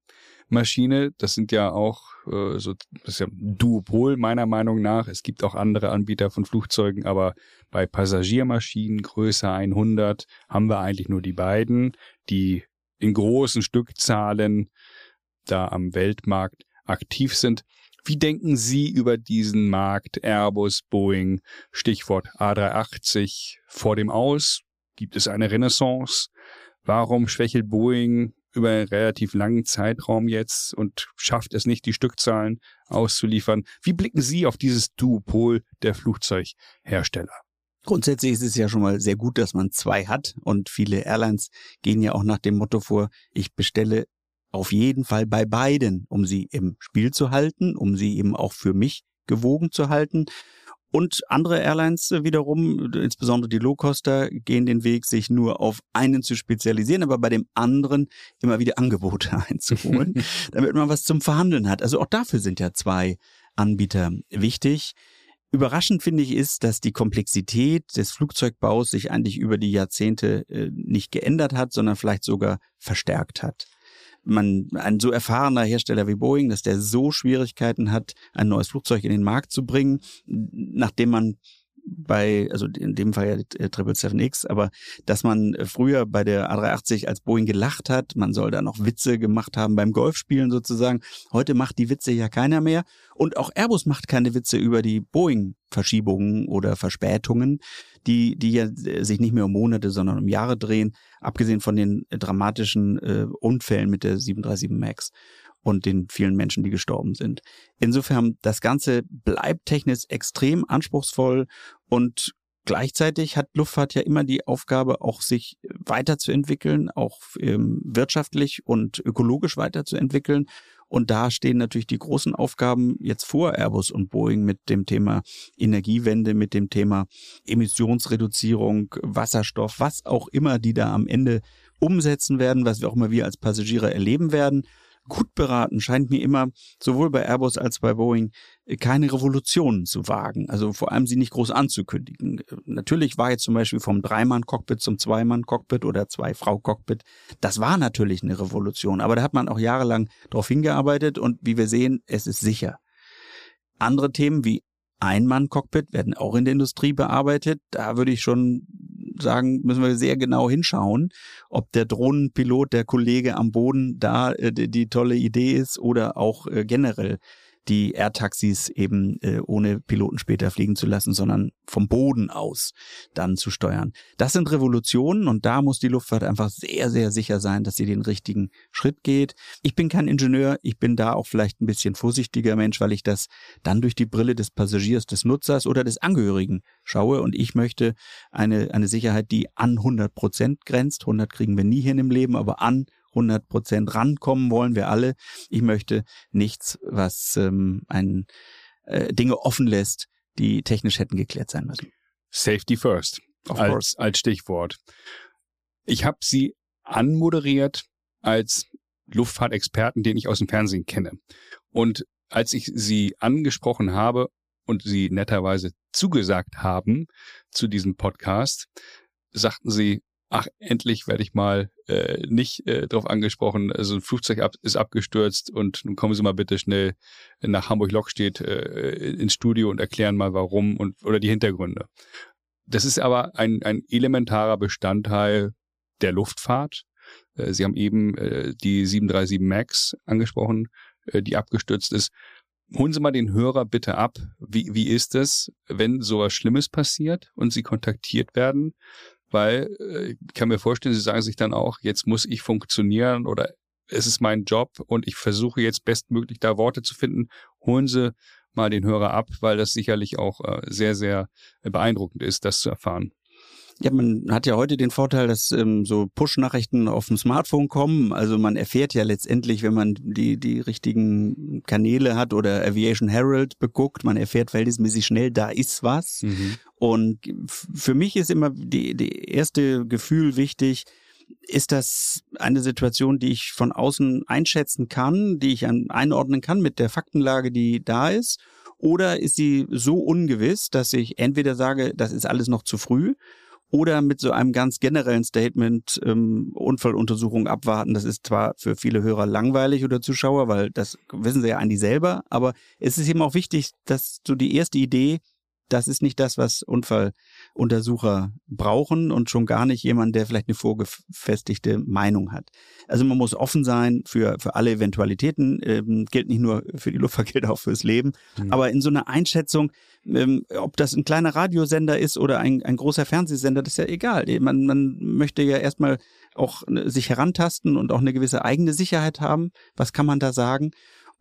Maschine, das sind ja auch so, das ist ja ein Duopol meiner Meinung nach. Es gibt auch andere Anbieter von Flugzeugen, aber bei Passagiermaschinen größer 100 haben wir eigentlich nur die beiden, die in großen Stückzahlen da am Weltmarkt aktiv sind. Wie denken Sie über diesen Markt Airbus, Boeing, Stichwort A380 vor dem Aus? Gibt es eine Renaissance? Warum schwächelt Boeing über einen relativ langen Zeitraum jetzt und schafft es nicht, die Stückzahlen auszuliefern? Wie blicken Sie auf dieses Duopol der Flugzeughersteller? Grundsätzlich ist es ja schon mal sehr gut, dass man zwei hat und viele Airlines gehen ja auch nach dem Motto vor, ich bestelle auf jeden Fall bei beiden, um sie im Spiel zu halten, um sie eben auch für mich gewogen zu halten. Und andere Airlines wiederum, insbesondere die Low-Coster, gehen den Weg, sich nur auf einen zu spezialisieren, aber bei dem anderen immer wieder Angebote einzuholen, damit man was zum Verhandeln hat. Also auch dafür sind ja zwei Anbieter wichtig. Überraschend finde ich ist, dass die Komplexität des Flugzeugbaus sich eigentlich über die Jahrzehnte äh, nicht geändert hat, sondern vielleicht sogar verstärkt hat. Man, ein so erfahrener Hersteller wie Boeing, dass der so Schwierigkeiten hat, ein neues Flugzeug in den Markt zu bringen, nachdem man bei, also in dem Fall ja 777X, aber dass man früher bei der A380 als Boeing gelacht hat, man soll da noch Witze gemacht haben beim Golfspielen sozusagen. Heute macht die Witze ja keiner mehr und auch Airbus macht keine Witze über die Boeing Verschiebungen oder Verspätungen, die, die ja sich nicht mehr um Monate, sondern um Jahre drehen, abgesehen von den dramatischen äh, Unfällen mit der 737 MAX und den vielen Menschen, die gestorben sind. Insofern, das Ganze bleibt technisch extrem anspruchsvoll und Gleichzeitig hat Luftfahrt ja immer die Aufgabe, auch sich weiterzuentwickeln, auch ähm, wirtschaftlich und ökologisch weiterzuentwickeln. Und da stehen natürlich die großen Aufgaben jetzt vor Airbus und Boeing mit dem Thema Energiewende, mit dem Thema Emissionsreduzierung, Wasserstoff, was auch immer die da am Ende umsetzen werden, was wir auch immer wir als Passagiere erleben werden gut beraten scheint mir immer, sowohl bei Airbus als bei Boeing, keine Revolutionen zu wagen. Also vor allem sie nicht groß anzukündigen. Natürlich war jetzt zum Beispiel vom Dreimann-Cockpit zum Zweimann-Cockpit oder Zwei-Frau-Cockpit, das war natürlich eine Revolution, aber da hat man auch jahrelang darauf hingearbeitet und wie wir sehen, es ist sicher. Andere Themen wie Einmann-Cockpit werden auch in der Industrie bearbeitet. Da würde ich schon sagen, müssen wir sehr genau hinschauen, ob der Drohnenpilot, der Kollege am Boden da äh, die, die, tolle Idee ist oder auch äh, generell die Air-Taxis eben äh, ohne Piloten später fliegen zu lassen, sondern vom Boden aus dann zu steuern. Das sind Revolutionen und da muss die Luftfahrt einfach sehr, sehr sicher sein, dass sie den richtigen Schritt geht. Ich bin kein Ingenieur, ich bin da auch vielleicht ein bisschen vorsichtiger Mensch, weil ich das dann durch die Brille des Passagiers, des Nutzers oder des Angehörigen schaue und ich möchte eine, eine Sicherheit, die an 100 Prozent grenzt. 100 kriegen wir nie hin im Leben, aber an 100 Prozent rankommen wollen wir alle. Ich möchte nichts, was ähm, ein, äh, Dinge offen lässt, die technisch hätten geklärt sein müssen. Safety first als, als Stichwort. Ich habe Sie anmoderiert als Luftfahrtexperten, den ich aus dem Fernsehen kenne. Und als ich Sie angesprochen habe und Sie netterweise zugesagt haben zu diesem Podcast, sagten Sie, ach, endlich werde ich mal äh, nicht äh, darauf angesprochen, also ein Flugzeug ab, ist abgestürzt und nun kommen Sie mal bitte schnell nach Hamburg-Lockstedt äh, ins Studio und erklären mal warum und oder die Hintergründe. Das ist aber ein, ein elementarer Bestandteil der Luftfahrt. Äh, Sie haben eben äh, die 737 MAX angesprochen, äh, die abgestürzt ist. Holen Sie mal den Hörer bitte ab. Wie, wie ist es, wenn sowas Schlimmes passiert und Sie kontaktiert werden? Weil äh, ich kann mir vorstellen, sie sagen sich dann auch, jetzt muss ich funktionieren oder es ist mein Job und ich versuche jetzt bestmöglich da Worte zu finden. Holen Sie mal den Hörer ab, weil das sicherlich auch äh, sehr, sehr beeindruckend ist, das zu erfahren. Ja, man hat ja heute den Vorteil, dass ähm, so Push-Nachrichten auf dem Smartphone kommen. Also man erfährt ja letztendlich, wenn man die, die richtigen Kanäle hat oder Aviation Herald beguckt, man erfährt verhältnismäßig schnell, da ist was. Mhm. Und für mich ist immer die, die erste Gefühl wichtig, ist das eine Situation, die ich von außen einschätzen kann, die ich einordnen kann mit der Faktenlage, die da ist? Oder ist sie so ungewiss, dass ich entweder sage, das ist alles noch zu früh oder mit so einem ganz generellen Statement ähm, Unfalluntersuchung abwarten. Das ist zwar für viele Hörer langweilig oder Zuschauer, weil das wissen sie ja eigentlich selber, aber es ist eben auch wichtig, dass so die erste Idee das ist nicht das, was Unfalluntersucher brauchen und schon gar nicht jemand, der vielleicht eine vorgefestigte Meinung hat. Also man muss offen sein für, für alle Eventualitäten, ähm, gilt nicht nur für die Luftfahrt, gilt auch fürs Leben. Mhm. Aber in so einer Einschätzung, ähm, ob das ein kleiner Radiosender ist oder ein, ein großer Fernsehsender, das ist ja egal. Man, man möchte ja erstmal auch äh, sich herantasten und auch eine gewisse eigene Sicherheit haben. Was kann man da sagen?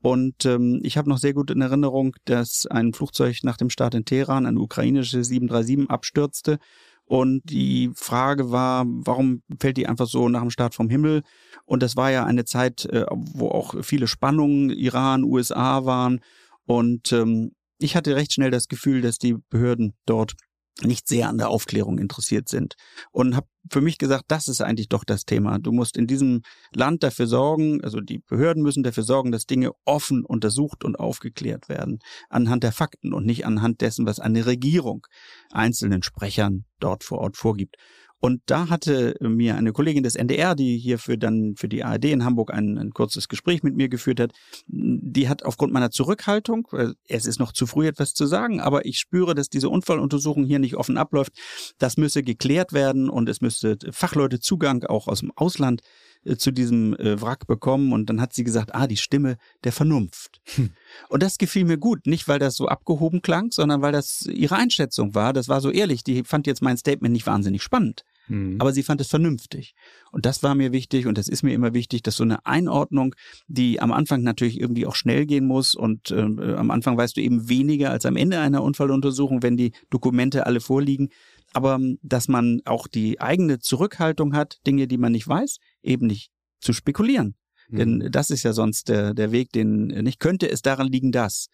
Und ähm, ich habe noch sehr gut in Erinnerung, dass ein Flugzeug nach dem Start in Teheran, ein ukrainisches 737, abstürzte. Und die Frage war, warum fällt die einfach so nach dem Start vom Himmel? Und das war ja eine Zeit, äh, wo auch viele Spannungen, Iran, USA waren. Und ähm, ich hatte recht schnell das Gefühl, dass die Behörden dort nicht sehr an der Aufklärung interessiert sind. Und habe für mich gesagt, das ist eigentlich doch das Thema. Du musst in diesem Land dafür sorgen, also die Behörden müssen dafür sorgen, dass Dinge offen untersucht und aufgeklärt werden, anhand der Fakten und nicht anhand dessen, was eine Regierung einzelnen Sprechern dort vor Ort vorgibt. Und da hatte mir eine Kollegin des NDR, die hier für dann für die ARD in Hamburg ein, ein kurzes Gespräch mit mir geführt hat, die hat aufgrund meiner Zurückhaltung, es ist noch zu früh etwas zu sagen, aber ich spüre, dass diese Unfalluntersuchung hier nicht offen abläuft. Das müsse geklärt werden und es müsste Fachleute Zugang auch aus dem Ausland äh, zu diesem äh, Wrack bekommen und dann hat sie gesagt, ah, die Stimme der Vernunft. Hm. Und das gefiel mir gut, nicht weil das so abgehoben klang, sondern weil das ihre Einschätzung war. Das war so ehrlich. Die fand jetzt mein Statement nicht wahnsinnig spannend. Mhm. Aber sie fand es vernünftig. Und das war mir wichtig und das ist mir immer wichtig, dass so eine Einordnung, die am Anfang natürlich irgendwie auch schnell gehen muss und äh, am Anfang weißt du eben weniger als am Ende einer Unfalluntersuchung, wenn die Dokumente alle vorliegen. Aber ähm, dass man auch die eigene Zurückhaltung hat, Dinge, die man nicht weiß, eben nicht zu spekulieren. Mhm. Denn das ist ja sonst der, der Weg, den nicht könnte es daran liegen, dass.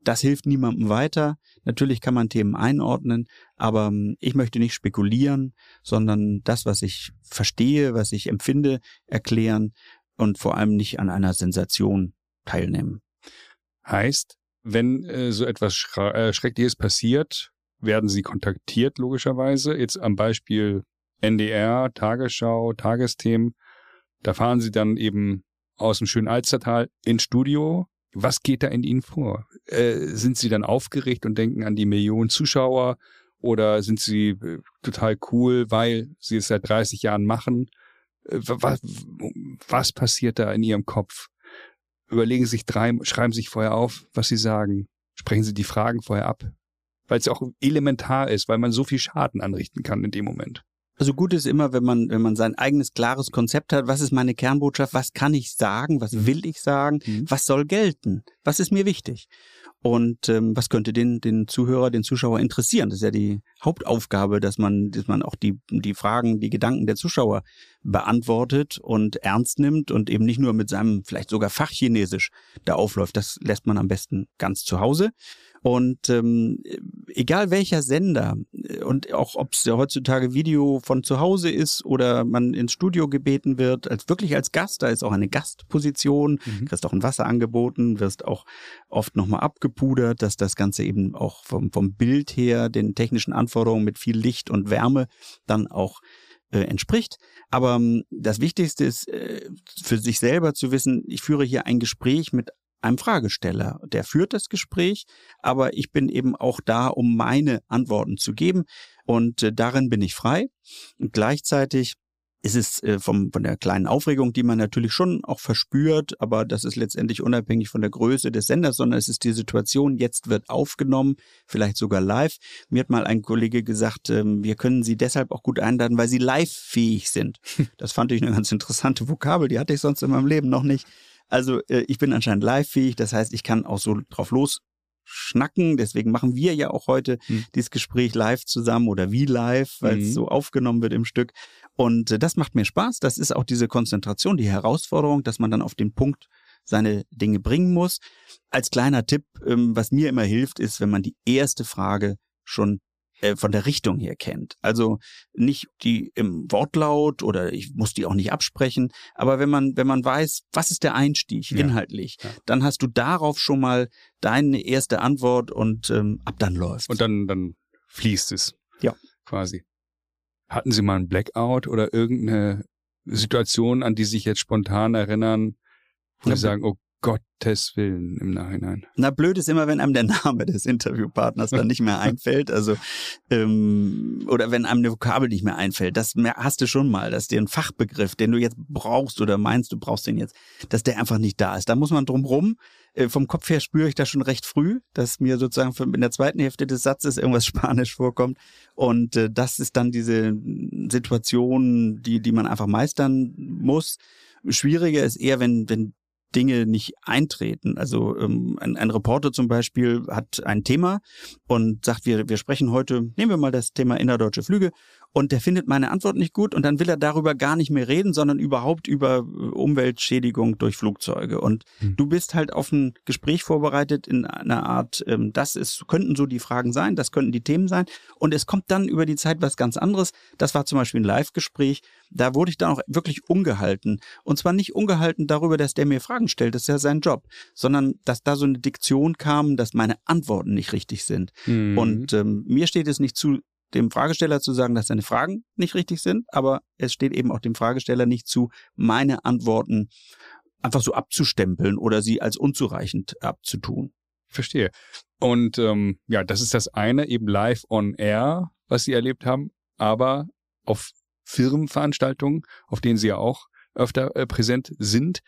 Das hilft niemandem weiter. Natürlich kann man Themen einordnen, aber ähm, ich möchte nicht spekulieren, sondern das, was ich verstehe, was ich empfinde, erklären und vor allem nicht an einer Sensation teilnehmen. Heißt, wenn äh, so etwas äh, Schreckliches passiert, werden Sie kontaktiert, logischerweise. Jetzt am Beispiel NDR, Tagesschau, Tagesthemen. Da fahren Sie dann eben aus dem schönen Alstertal ins Studio, was geht da in Ihnen vor? Äh, sind Sie dann aufgeregt und denken an die Millionen Zuschauer oder sind Sie äh, total cool, weil Sie es seit 30 Jahren machen? Äh, was, was passiert da in Ihrem Kopf? Überlegen Sie sich drei, schreiben Sie sich vorher auf, was Sie sagen. Sprechen Sie die Fragen vorher ab. Weil es auch elementar ist, weil man so viel Schaden anrichten kann in dem Moment. Also gut ist immer, wenn man, wenn man sein eigenes klares Konzept hat, was ist meine Kernbotschaft, was kann ich sagen, was will ich sagen, mhm. was soll gelten, was ist mir wichtig. Und ähm, was könnte den, den Zuhörer, den Zuschauer interessieren? Das ist ja die Hauptaufgabe, dass man, dass man auch die, die Fragen, die Gedanken der Zuschauer beantwortet und ernst nimmt und eben nicht nur mit seinem vielleicht sogar Fachchinesisch da aufläuft. Das lässt man am besten ganz zu Hause. Und ähm, egal welcher Sender äh, und auch ob es ja heutzutage Video von zu Hause ist oder man ins Studio gebeten wird, als wirklich als Gast, da ist auch eine Gastposition, mhm. kriegst auch ein Wasser angeboten, wirst auch oft nochmal abgepudert, dass das Ganze eben auch vom, vom Bild her den technischen Anforderungen mit viel Licht und Wärme dann auch äh, entspricht. Aber ähm, das Wichtigste ist äh, für sich selber zu wissen, ich führe hier ein Gespräch mit einem Fragesteller. Der führt das Gespräch, aber ich bin eben auch da, um meine Antworten zu geben. Und äh, darin bin ich frei. Und gleichzeitig ist es äh, vom, von der kleinen Aufregung, die man natürlich schon auch verspürt, aber das ist letztendlich unabhängig von der Größe des Senders, sondern es ist die Situation, jetzt wird aufgenommen, vielleicht sogar live. Mir hat mal ein Kollege gesagt, ähm, wir können Sie deshalb auch gut einladen, weil Sie live-fähig sind. Das fand ich eine ganz interessante Vokabel, die hatte ich sonst in meinem Leben noch nicht. Also äh, ich bin anscheinend live-fähig, das heißt, ich kann auch so drauf los schnacken. Deswegen machen wir ja auch heute hm. dieses Gespräch live zusammen oder wie live, weil mhm. es so aufgenommen wird im Stück. Und äh, das macht mir Spaß. Das ist auch diese Konzentration, die Herausforderung, dass man dann auf den Punkt seine Dinge bringen muss. Als kleiner Tipp, ähm, was mir immer hilft, ist, wenn man die erste Frage schon äh, von der Richtung her kennt. Also nicht die im Wortlaut oder ich muss die auch nicht absprechen, aber wenn man wenn man weiß, was ist der Einstieg ja. inhaltlich, ja. dann hast du darauf schon mal deine erste Antwort und ähm, ab dann läuft. Und dann dann fließt es. Ja, quasi. Hatten Sie mal einen Blackout oder irgendeine Situation, an die sich jetzt spontan erinnern, wo ja, Sie sagen, oh Gottes Willen im Nachhinein. Na, blöd ist immer, wenn einem der Name des Interviewpartners dann nicht mehr einfällt. Also, ähm, oder wenn einem eine Vokabel nicht mehr einfällt. Das hast du schon mal, dass dir ein Fachbegriff, den du jetzt brauchst oder meinst, du brauchst den jetzt, dass der einfach nicht da ist. Da muss man drum rum. Äh, vom Kopf her spüre ich das schon recht früh, dass mir sozusagen in der zweiten Hälfte des Satzes irgendwas Spanisch vorkommt. Und äh, das ist dann diese Situation, die, die man einfach meistern muss. Schwieriger ist eher, wenn, wenn Dinge nicht eintreten. Also ähm, ein, ein Reporter zum Beispiel hat ein Thema und sagt, wir, wir sprechen heute, nehmen wir mal das Thema innerdeutsche Flüge und der findet meine Antwort nicht gut und dann will er darüber gar nicht mehr reden, sondern überhaupt über äh, Umweltschädigung durch Flugzeuge. Und hm. du bist halt auf ein Gespräch vorbereitet in einer Art, ähm, das ist, könnten so die Fragen sein, das könnten die Themen sein. Und es kommt dann über die Zeit was ganz anderes. Das war zum Beispiel ein Live-Gespräch. Da wurde ich dann auch wirklich ungehalten. Und zwar nicht ungehalten darüber, dass der mir Fragen stellt, das ist ja sein Job, sondern dass da so eine Diktion kam, dass meine Antworten nicht richtig sind. Mhm. Und ähm, mir steht es nicht zu, dem Fragesteller zu sagen, dass seine Fragen nicht richtig sind, aber es steht eben auch dem Fragesteller nicht zu, meine Antworten einfach so abzustempeln oder sie als unzureichend abzutun. Verstehe. Und ähm, ja, das ist das eine, eben live on air, was Sie erlebt haben, aber auf Firmenveranstaltungen, auf denen Sie ja auch öfter äh, präsent sind,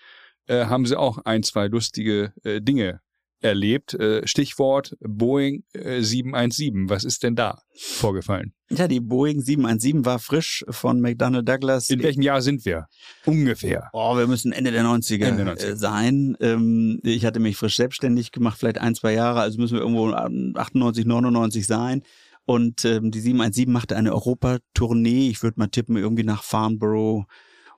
äh, haben sie auch ein, zwei lustige äh, Dinge erlebt. Äh, Stichwort Boeing äh, 717. Was ist denn da vorgefallen? Ja, die Boeing 717 war frisch von McDonnell Douglas. In welchem Jahr sind wir? Ungefähr. Oh, wir müssen Ende der 90er, Ende 90er. Äh, sein. Ähm, ich hatte mich frisch selbstständig gemacht, vielleicht ein, zwei Jahre, also müssen wir irgendwo 98, 99 sein. Und ähm, die 717 machte eine Europatournee. Ich würde mal tippen, irgendwie nach Farnborough,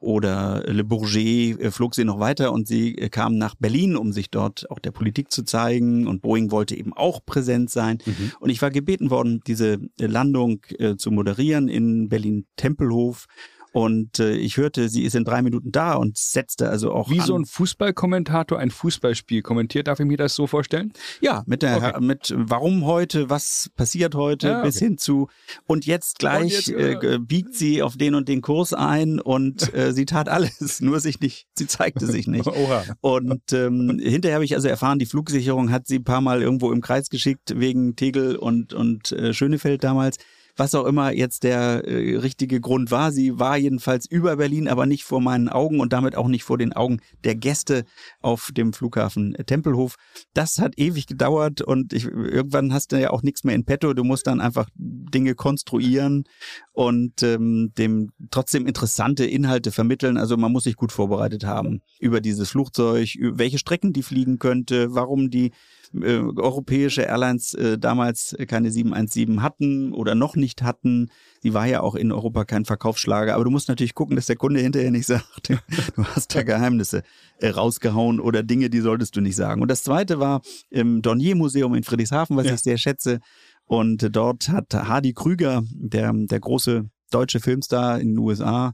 oder Le Bourget äh, flog sie noch weiter und sie äh, kam nach Berlin, um sich dort auch der Politik zu zeigen und Boeing wollte eben auch präsent sein. Mhm. Und ich war gebeten worden, diese Landung äh, zu moderieren in Berlin-Tempelhof und äh, ich hörte, sie ist in drei Minuten da und setzte also auch. Wie an. so ein Fußballkommentator ein Fußballspiel kommentiert, darf ich mir das so vorstellen? Ja, mit der okay. mit warum heute, was passiert heute, ja, bis hin zu und jetzt gleich und jetzt, äh, äh, biegt sie auf den und den Kurs ein und äh, sie tat alles, nur sich nicht, sie zeigte sich nicht. Oha. Und ähm, hinterher habe ich also erfahren, die Flugsicherung hat sie ein paar Mal irgendwo im Kreis geschickt wegen Tegel und und äh, Schönefeld damals was auch immer jetzt der äh, richtige Grund war. Sie war jedenfalls über Berlin, aber nicht vor meinen Augen und damit auch nicht vor den Augen der Gäste auf dem Flughafen Tempelhof. Das hat ewig gedauert und ich, irgendwann hast du ja auch nichts mehr in petto. Du musst dann einfach Dinge konstruieren und ähm, dem trotzdem interessante Inhalte vermitteln. Also man muss sich gut vorbereitet haben über dieses Flugzeug, welche Strecken die fliegen könnte, warum die äh, europäische Airlines äh, damals keine 717 hatten oder noch nicht hatten. Die war ja auch in Europa kein Verkaufsschlager. Aber du musst natürlich gucken, dass der Kunde hinterher nicht sagt, du hast da Geheimnisse äh, rausgehauen oder Dinge, die solltest du nicht sagen. Und das zweite war im Dornier Museum in Friedrichshafen, was ja. ich sehr schätze. Und dort hat Hardy Krüger, der, der große deutsche Filmstar in den USA,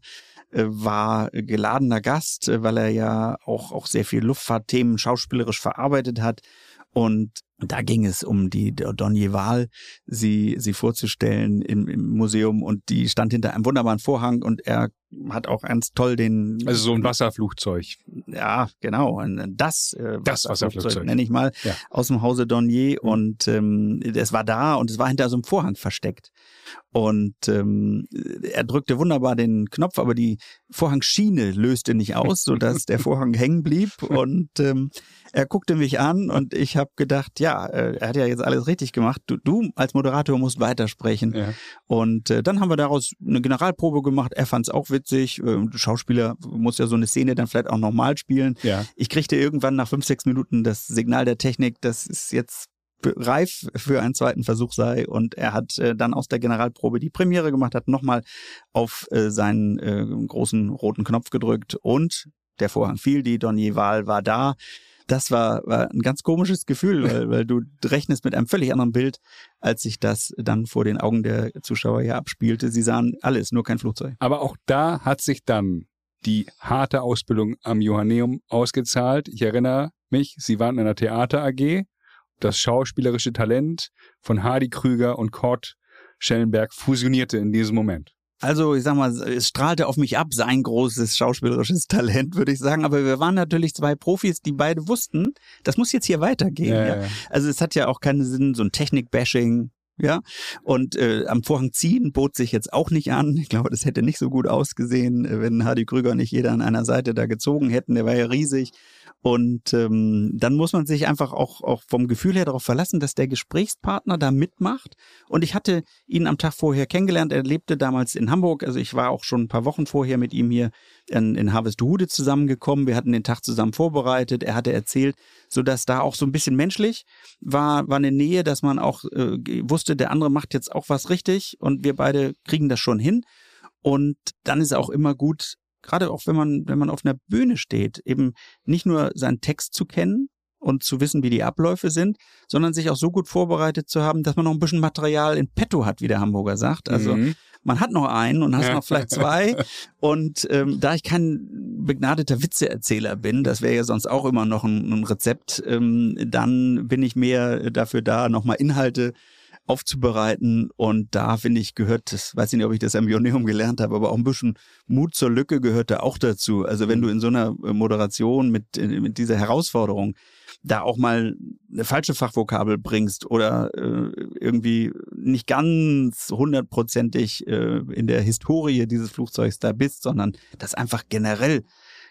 äh, war geladener Gast, weil er ja auch, auch sehr viel Luftfahrtthemen schauspielerisch verarbeitet hat. Und da ging es um die Donje Wahl, sie, sie vorzustellen im, im Museum und die stand hinter einem wunderbaren Vorhang und er hat auch ganz toll den. Also so ein Wasserflugzeug. Ja, genau. Das, äh, das Wasserflugzeug, nenne ich mal, ja. aus dem Hause Donnier mhm. und ähm, es war da und es war hinter so einem Vorhang versteckt. Und ähm, er drückte wunderbar den Knopf, aber die Vorhangschiene löste nicht aus, sodass der Vorhang hängen blieb. Und ähm, er guckte mich an und ich habe gedacht, ja, äh, er hat ja jetzt alles richtig gemacht. Du, du als Moderator musst weitersprechen. Ja. Und äh, dann haben wir daraus eine Generalprobe gemacht. Er fand es auch witzig. Äh, Schauspieler muss ja so eine Szene dann vielleicht auch nochmal spielen. Ja. Ich kriegte irgendwann nach fünf, sechs Minuten das Signal der Technik, das ist jetzt reif für einen zweiten Versuch sei. Und er hat äh, dann aus der Generalprobe die Premiere gemacht, hat nochmal auf äh, seinen äh, großen roten Knopf gedrückt und der Vorhang fiel, die Donnier-Wahl war da. Das war, war ein ganz komisches Gefühl, weil, weil du rechnest mit einem völlig anderen Bild, als sich das dann vor den Augen der Zuschauer hier abspielte. Sie sahen alles, nur kein Flugzeug. Aber auch da hat sich dann die harte Ausbildung am Johanneum ausgezahlt. Ich erinnere mich, Sie waren in einer Theater AG das schauspielerische Talent von Hardy Krüger und Kurt Schellenberg fusionierte in diesem Moment. Also ich sag mal, es strahlte auf mich ab, sein großes schauspielerisches Talent, würde ich sagen. Aber wir waren natürlich zwei Profis, die beide wussten, das muss jetzt hier weitergehen. Ja, ja. Also es hat ja auch keinen Sinn, so ein Technik-Bashing ja. Und äh, am Vorhang ziehen bot sich jetzt auch nicht an. Ich glaube, das hätte nicht so gut ausgesehen, wenn Hardy Krüger nicht jeder an einer Seite da gezogen hätten. Der war ja riesig. Und ähm, dann muss man sich einfach auch, auch vom Gefühl her darauf verlassen, dass der Gesprächspartner da mitmacht. Und ich hatte ihn am Tag vorher kennengelernt. Er lebte damals in Hamburg. Also ich war auch schon ein paar Wochen vorher mit ihm hier in, in Harvestehude zusammengekommen. Wir hatten den Tag zusammen vorbereitet. Er hatte erzählt, so dass da auch so ein bisschen menschlich war, war eine Nähe, dass man auch äh, wusste, der andere macht jetzt auch was richtig und wir beide kriegen das schon hin. Und dann ist auch immer gut, gerade auch wenn man, wenn man auf einer Bühne steht, eben nicht nur seinen Text zu kennen und zu wissen, wie die Abläufe sind, sondern sich auch so gut vorbereitet zu haben, dass man noch ein bisschen Material in petto hat, wie der Hamburger sagt. Also mhm. man hat noch einen und hast noch vielleicht zwei. Und ähm, da ich kein begnadeter Witzeerzähler bin, das wäre ja sonst auch immer noch ein, ein Rezept, ähm, dann bin ich mehr dafür da, nochmal Inhalte aufzubereiten. Und da finde ich, gehört, das weiß ich nicht, ob ich das am Ioneum gelernt habe, aber auch ein bisschen Mut zur Lücke gehört da auch dazu. Also wenn du in so einer äh, Moderation mit, äh, mit dieser Herausforderung da auch mal eine falsche Fachvokabel bringst oder äh, irgendwie nicht ganz hundertprozentig äh, in der Historie dieses Flugzeugs da bist, sondern das einfach generell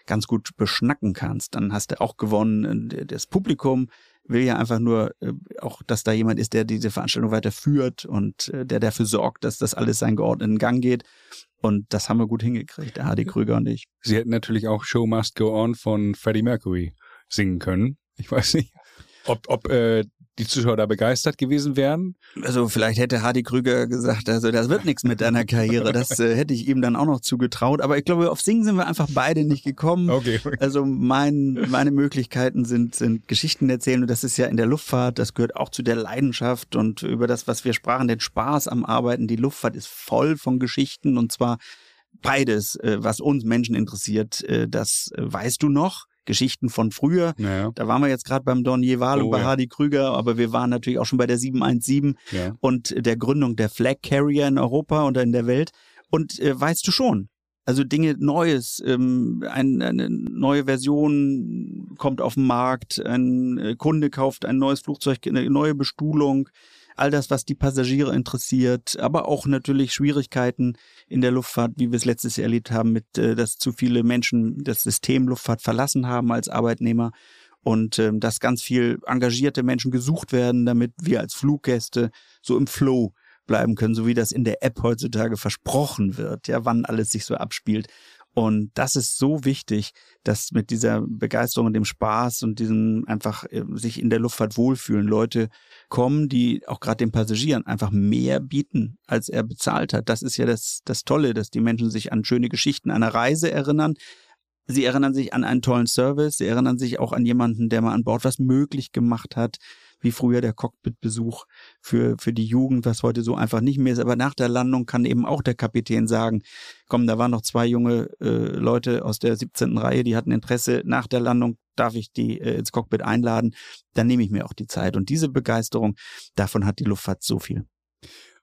ganz gut beschnacken kannst, dann hast du auch gewonnen. Das Publikum will ja einfach nur äh, auch, dass da jemand ist, der diese Veranstaltung weiter führt und äh, der dafür sorgt, dass das alles seinen geordneten Gang geht. Und das haben wir gut hingekriegt, der Hardy Krüger und ich. Sie hätten natürlich auch Show Must Go On von Freddie Mercury singen können. Ich weiß nicht, ob, ob äh, die Zuschauer da begeistert gewesen wären? Also vielleicht hätte Hardy Krüger gesagt, also das wird nichts mit deiner Karriere. Das äh, hätte ich ihm dann auch noch zugetraut. Aber ich glaube, auf Singen sind wir einfach beide nicht gekommen. Okay. Also mein, meine Möglichkeiten sind, sind Geschichten erzählen und das ist ja in der Luftfahrt, das gehört auch zu der Leidenschaft und über das, was wir sprachen, den Spaß am Arbeiten. Die Luftfahrt ist voll von Geschichten und zwar beides, äh, was uns Menschen interessiert, äh, das äh, weißt du noch. Geschichten von früher. Naja. Da waren wir jetzt gerade beim Don Jeval Oh, und bei ja. Hardy Krüger, aber wir waren natürlich auch schon bei der 717 Ja. und der Gründung der Flag Carrier in Europa oder in der Welt. Und äh, weißt du schon, also Dinge Neues, ähm, ein, eine neue Version kommt auf den Markt, ein äh, Kunde kauft ein neues Flugzeug, eine neue Bestuhlung, all das, was die Passagiere interessiert, aber auch natürlich Schwierigkeiten in der Luftfahrt, wie wir es letztes Jahr erlebt haben, mit, äh, dass zu viele Menschen das System Luftfahrt verlassen haben als Arbeitnehmer und ähm, dass ganz viel engagierte Menschen gesucht werden, damit wir als Fluggäste so im Flow bleiben können, so wie das in der App heutzutage versprochen wird, ja, wann alles sich so abspielt. Und das ist so wichtig, dass mit dieser Begeisterung und dem Spaß und diesem einfach äh, sich in der Luftfahrt wohlfühlen Leute kommen, die auch gerade den Passagieren einfach mehr bieten, als er bezahlt hat. Das ist ja das, das Tolle, dass die Menschen sich an schöne Geschichten einer Reise erinnern. Sie erinnern sich an einen tollen Service, sie erinnern sich auch an jemanden, der mal an Bord was möglich gemacht hat, wie früher der Cockpitbesuch für, für die Jugend, was heute so einfach nicht mehr ist. Aber nach der Landung kann eben auch der Kapitän sagen, komm, da waren noch zwei junge äh, Leute aus der 17. Reihe, die hatten Interesse. Nach der Landung darf ich die äh, ins Cockpit einladen. Dann nehme ich mir auch die Zeit. Und diese Begeisterung, davon hat die Luftfahrt so viel.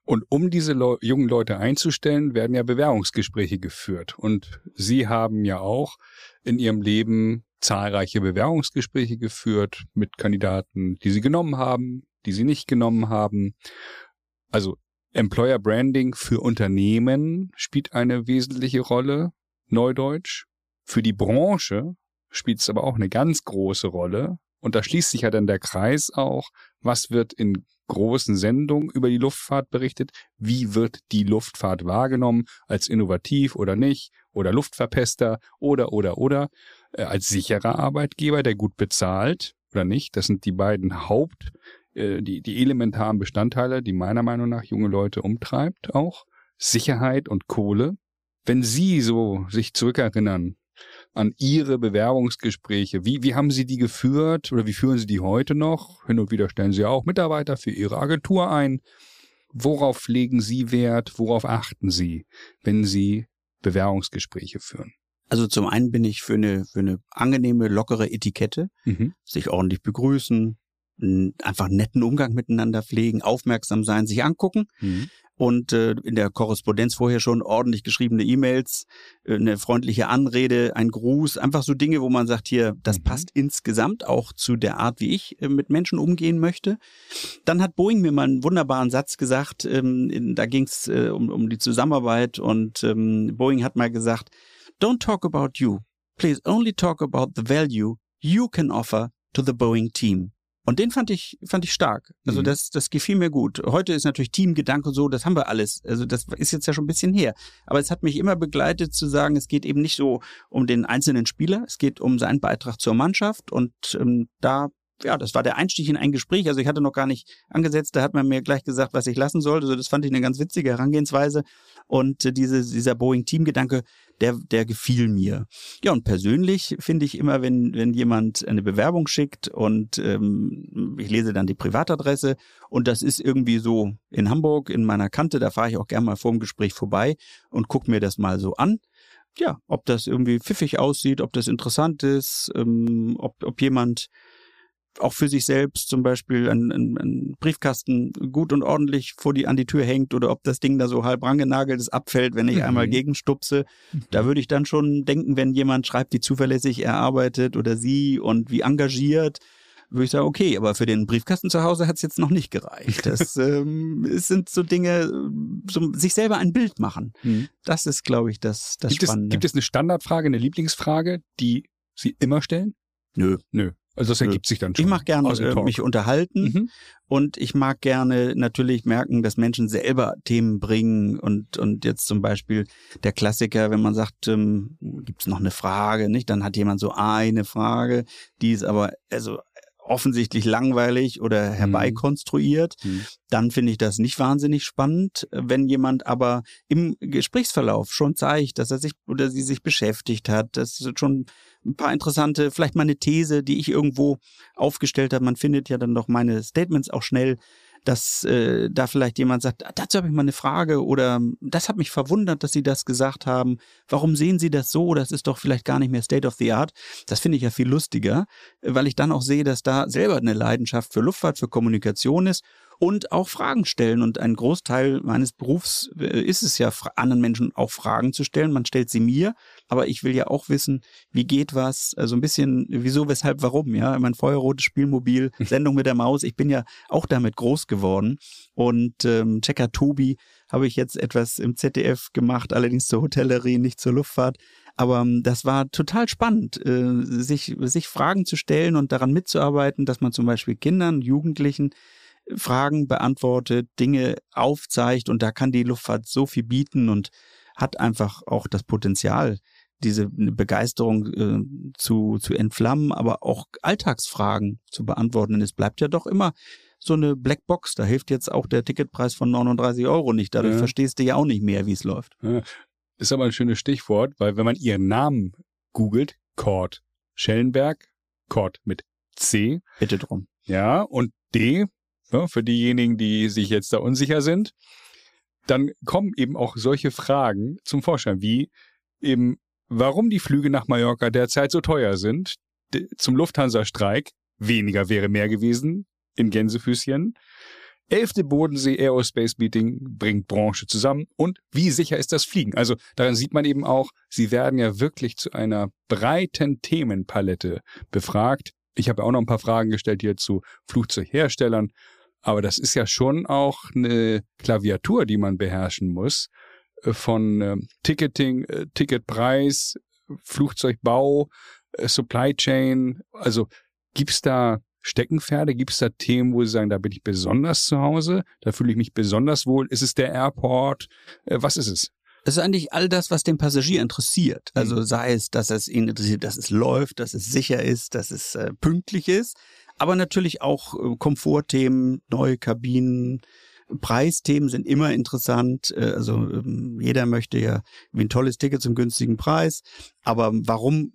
Und um diese Leu jungen Leute einzustellen, werden ja Bewerbungsgespräche geführt. Und Sie haben ja auch in Ihrem Leben zahlreiche Bewerbungsgespräche geführt mit Kandidaten, die Sie genommen haben, die Sie nicht genommen haben. Also Employer Branding für Unternehmen spielt eine wesentliche Rolle, Neudeutsch. Für die Branche spielt es aber auch eine ganz große Rolle. Und da schließt sich ja dann der Kreis auch, was wird in großen Sendungen über die Luftfahrt berichtet, wie wird die Luftfahrt wahrgenommen, als innovativ oder nicht, oder Luftverpester oder oder oder, als sicherer Arbeitgeber, der gut bezahlt oder nicht. Das sind die beiden Haupt, äh, die, die elementaren Bestandteile, die meiner Meinung nach junge Leute umtreibt auch. Sicherheit und Kohle. Wenn Sie so sich zurückerinnern an Ihre Bewerbungsgespräche, wie, wie haben Sie die geführt oder wie führen Sie die heute noch? Hin und wieder stellen Sie auch Mitarbeiter für Ihre Agentur ein. Worauf legen Sie Wert? Worauf achten Sie, wenn Sie Bewerbungsgespräche führen? Also zum einen bin ich für eine, für eine angenehme, lockere Etikette, Mhm. sich ordentlich begrüßen, einfach netten Umgang miteinander pflegen, aufmerksam sein, sich angucken Mhm. und äh, in der Korrespondenz vorher schon ordentlich geschriebene E-Mails, äh, eine freundliche Anrede, ein Gruß, einfach so Dinge, wo man sagt, hier, das Mhm. passt insgesamt auch zu der Art, wie ich äh, mit Menschen umgehen möchte. Dann hat Boeing mir mal einen wunderbaren Satz gesagt, ähm, in, da ging es äh, um, um die Zusammenarbeit und ähm, Boeing hat mal gesagt, don't talk about you, please only talk about the value you can offer to the Boeing team. Und den fand ich, fand ich stark. Also Mhm. das, das gefiel mir gut. Heute ist natürlich Teamgedanke so, das haben wir alles. Also das ist jetzt ja schon ein bisschen her. Aber es hat mich immer begleitet zu sagen, es geht eben nicht so um den einzelnen Spieler, es geht um seinen Beitrag zur Mannschaft und ähm, da ja, das war der Einstieg in ein Gespräch. Also ich hatte noch gar nicht angesetzt, da hat man mir gleich gesagt, was ich lassen sollte. Also das fand ich eine ganz witzige Herangehensweise. Und äh, diese, dieser Boeing-Team-Gedanke, der, der gefiel mir. Ja, und persönlich finde ich immer, wenn, wenn jemand eine Bewerbung schickt und ähm, ich lese dann die Privatadresse und das ist irgendwie so in Hamburg, in meiner Kante, da fahre ich auch gerne mal vor dem Gespräch vorbei und gucke mir das mal so an. Ja, ob das irgendwie pfiffig aussieht, ob das interessant ist, ähm, ob, ob jemand auch für sich selbst zum Beispiel einen, einen, Briefkasten gut und ordentlich vor die an die Tür hängt oder ob das Ding da so halb rangenagelt ist, abfällt, wenn ich Mhm. einmal gegenstupse. Da würde ich dann schon denken, wenn jemand schreibt, wie zuverlässig er arbeitet oder sie und wie engagiert, würde ich sagen, okay, aber für den Briefkasten zu Hause hat es jetzt noch nicht gereicht. Das ähm, es sind so Dinge, so, sich selber ein Bild machen. Mhm. Das ist, glaube ich, das, das gibt Spannende. Es, gibt es eine Standardfrage, eine Lieblingsfrage, die Sie immer stellen? Nö. Nö. Also das ergibt sich dann schon. Ich mag gerne äh, mich unterhalten mhm. und ich mag gerne natürlich merken, dass Menschen selber Themen bringen und und jetzt zum Beispiel der Klassiker, wenn man sagt, ähm, gibt es noch eine Frage, nicht? Dann hat jemand so eine Frage, die ist aber also offensichtlich langweilig oder herbeikonstruiert, mhm. dann finde ich das nicht wahnsinnig spannend. Wenn jemand aber im Gesprächsverlauf schon zeigt, dass er sich oder sie sich beschäftigt hat, das ist schon ein paar interessante, vielleicht mal eine These, die ich irgendwo aufgestellt habe. Man findet ja dann doch meine Statements auch schnell dass äh, da vielleicht jemand sagt, ah, dazu habe ich mal eine Frage oder das hat mich verwundert, dass Sie das gesagt haben. Warum sehen Sie das so? Das ist doch vielleicht gar nicht mehr State of the Art. Das finde ich ja viel lustiger, weil ich dann auch sehe, dass da selber eine Leidenschaft für Luftfahrt, für Kommunikation ist und auch Fragen stellen. Und ein Großteil meines Berufs äh, ist es ja, anderen Menschen auch Fragen zu stellen. Man stellt sie mir, aber ich will ja auch wissen, wie geht was, also ein bisschen wieso, weshalb, warum, ja. Mein feuerrotes Spielmobil, Sendung mit der Maus, ich bin ja auch damit groß geworden. Und ähm, Checker Tobi habe ich jetzt etwas im ZDF gemacht, allerdings zur Hotellerie, nicht zur Luftfahrt. Aber ähm, das war total spannend, äh, sich, sich Fragen zu stellen und daran mitzuarbeiten, dass man zum Beispiel Kindern, Jugendlichen Fragen beantwortet, Dinge aufzeigt und da kann die Luftfahrt so viel bieten und hat einfach auch das Potenzial, diese Begeisterung äh, zu, zu entflammen, aber auch Alltagsfragen zu beantworten. Denn es bleibt ja doch immer so eine Blackbox. Da hilft jetzt auch der Ticketpreis von 39 Euro nicht. Dadurch ja. verstehst du ja auch nicht mehr, wie es läuft. Ja. Ist aber ein schönes Stichwort, weil wenn man ihren Namen googelt, Cord Schellenberg, Cord mit C. Bitte drum. Ja, und D ne, für diejenigen, die sich jetzt da unsicher sind, dann kommen eben auch solche Fragen zum Vorschein, wie eben, warum die Flüge nach Mallorca derzeit so teuer sind, zum Lufthansa-Streik, weniger wäre mehr gewesen, in Gänsefüßchen, elfte Bodensee Aerospace Meeting bringt Branche zusammen. Und wie sicher ist das Fliegen? Also daran sieht man eben auch, sie werden ja wirklich zu einer breiten Themenpalette befragt. Ich habe auch noch ein paar Fragen gestellt hier zu Flugzeugherstellern aber das ist ja schon auch eine Klaviatur, die man beherrschen muss. Äh, von äh, Ticketing, äh, Ticketpreis, Flugzeugbau, äh, Supply Chain. Also gibt's da Steckenpferde? Gibt's da Themen, wo Sie sagen, da bin ich besonders zu Hause? Da fühle ich mich besonders wohl? Ist es der Airport? Äh, was ist es? Es ist eigentlich all das, was den Passagier interessiert. Also mhm. sei es, dass es ihn interessiert, dass es läuft, dass es sicher ist, dass es äh, pünktlich ist aber natürlich auch äh, Komfortthemen, neue Kabinen, Preisthemen sind immer interessant. Äh, also ähm, jeder möchte ja wie ein tolles Ticket zum günstigen Preis. Aber warum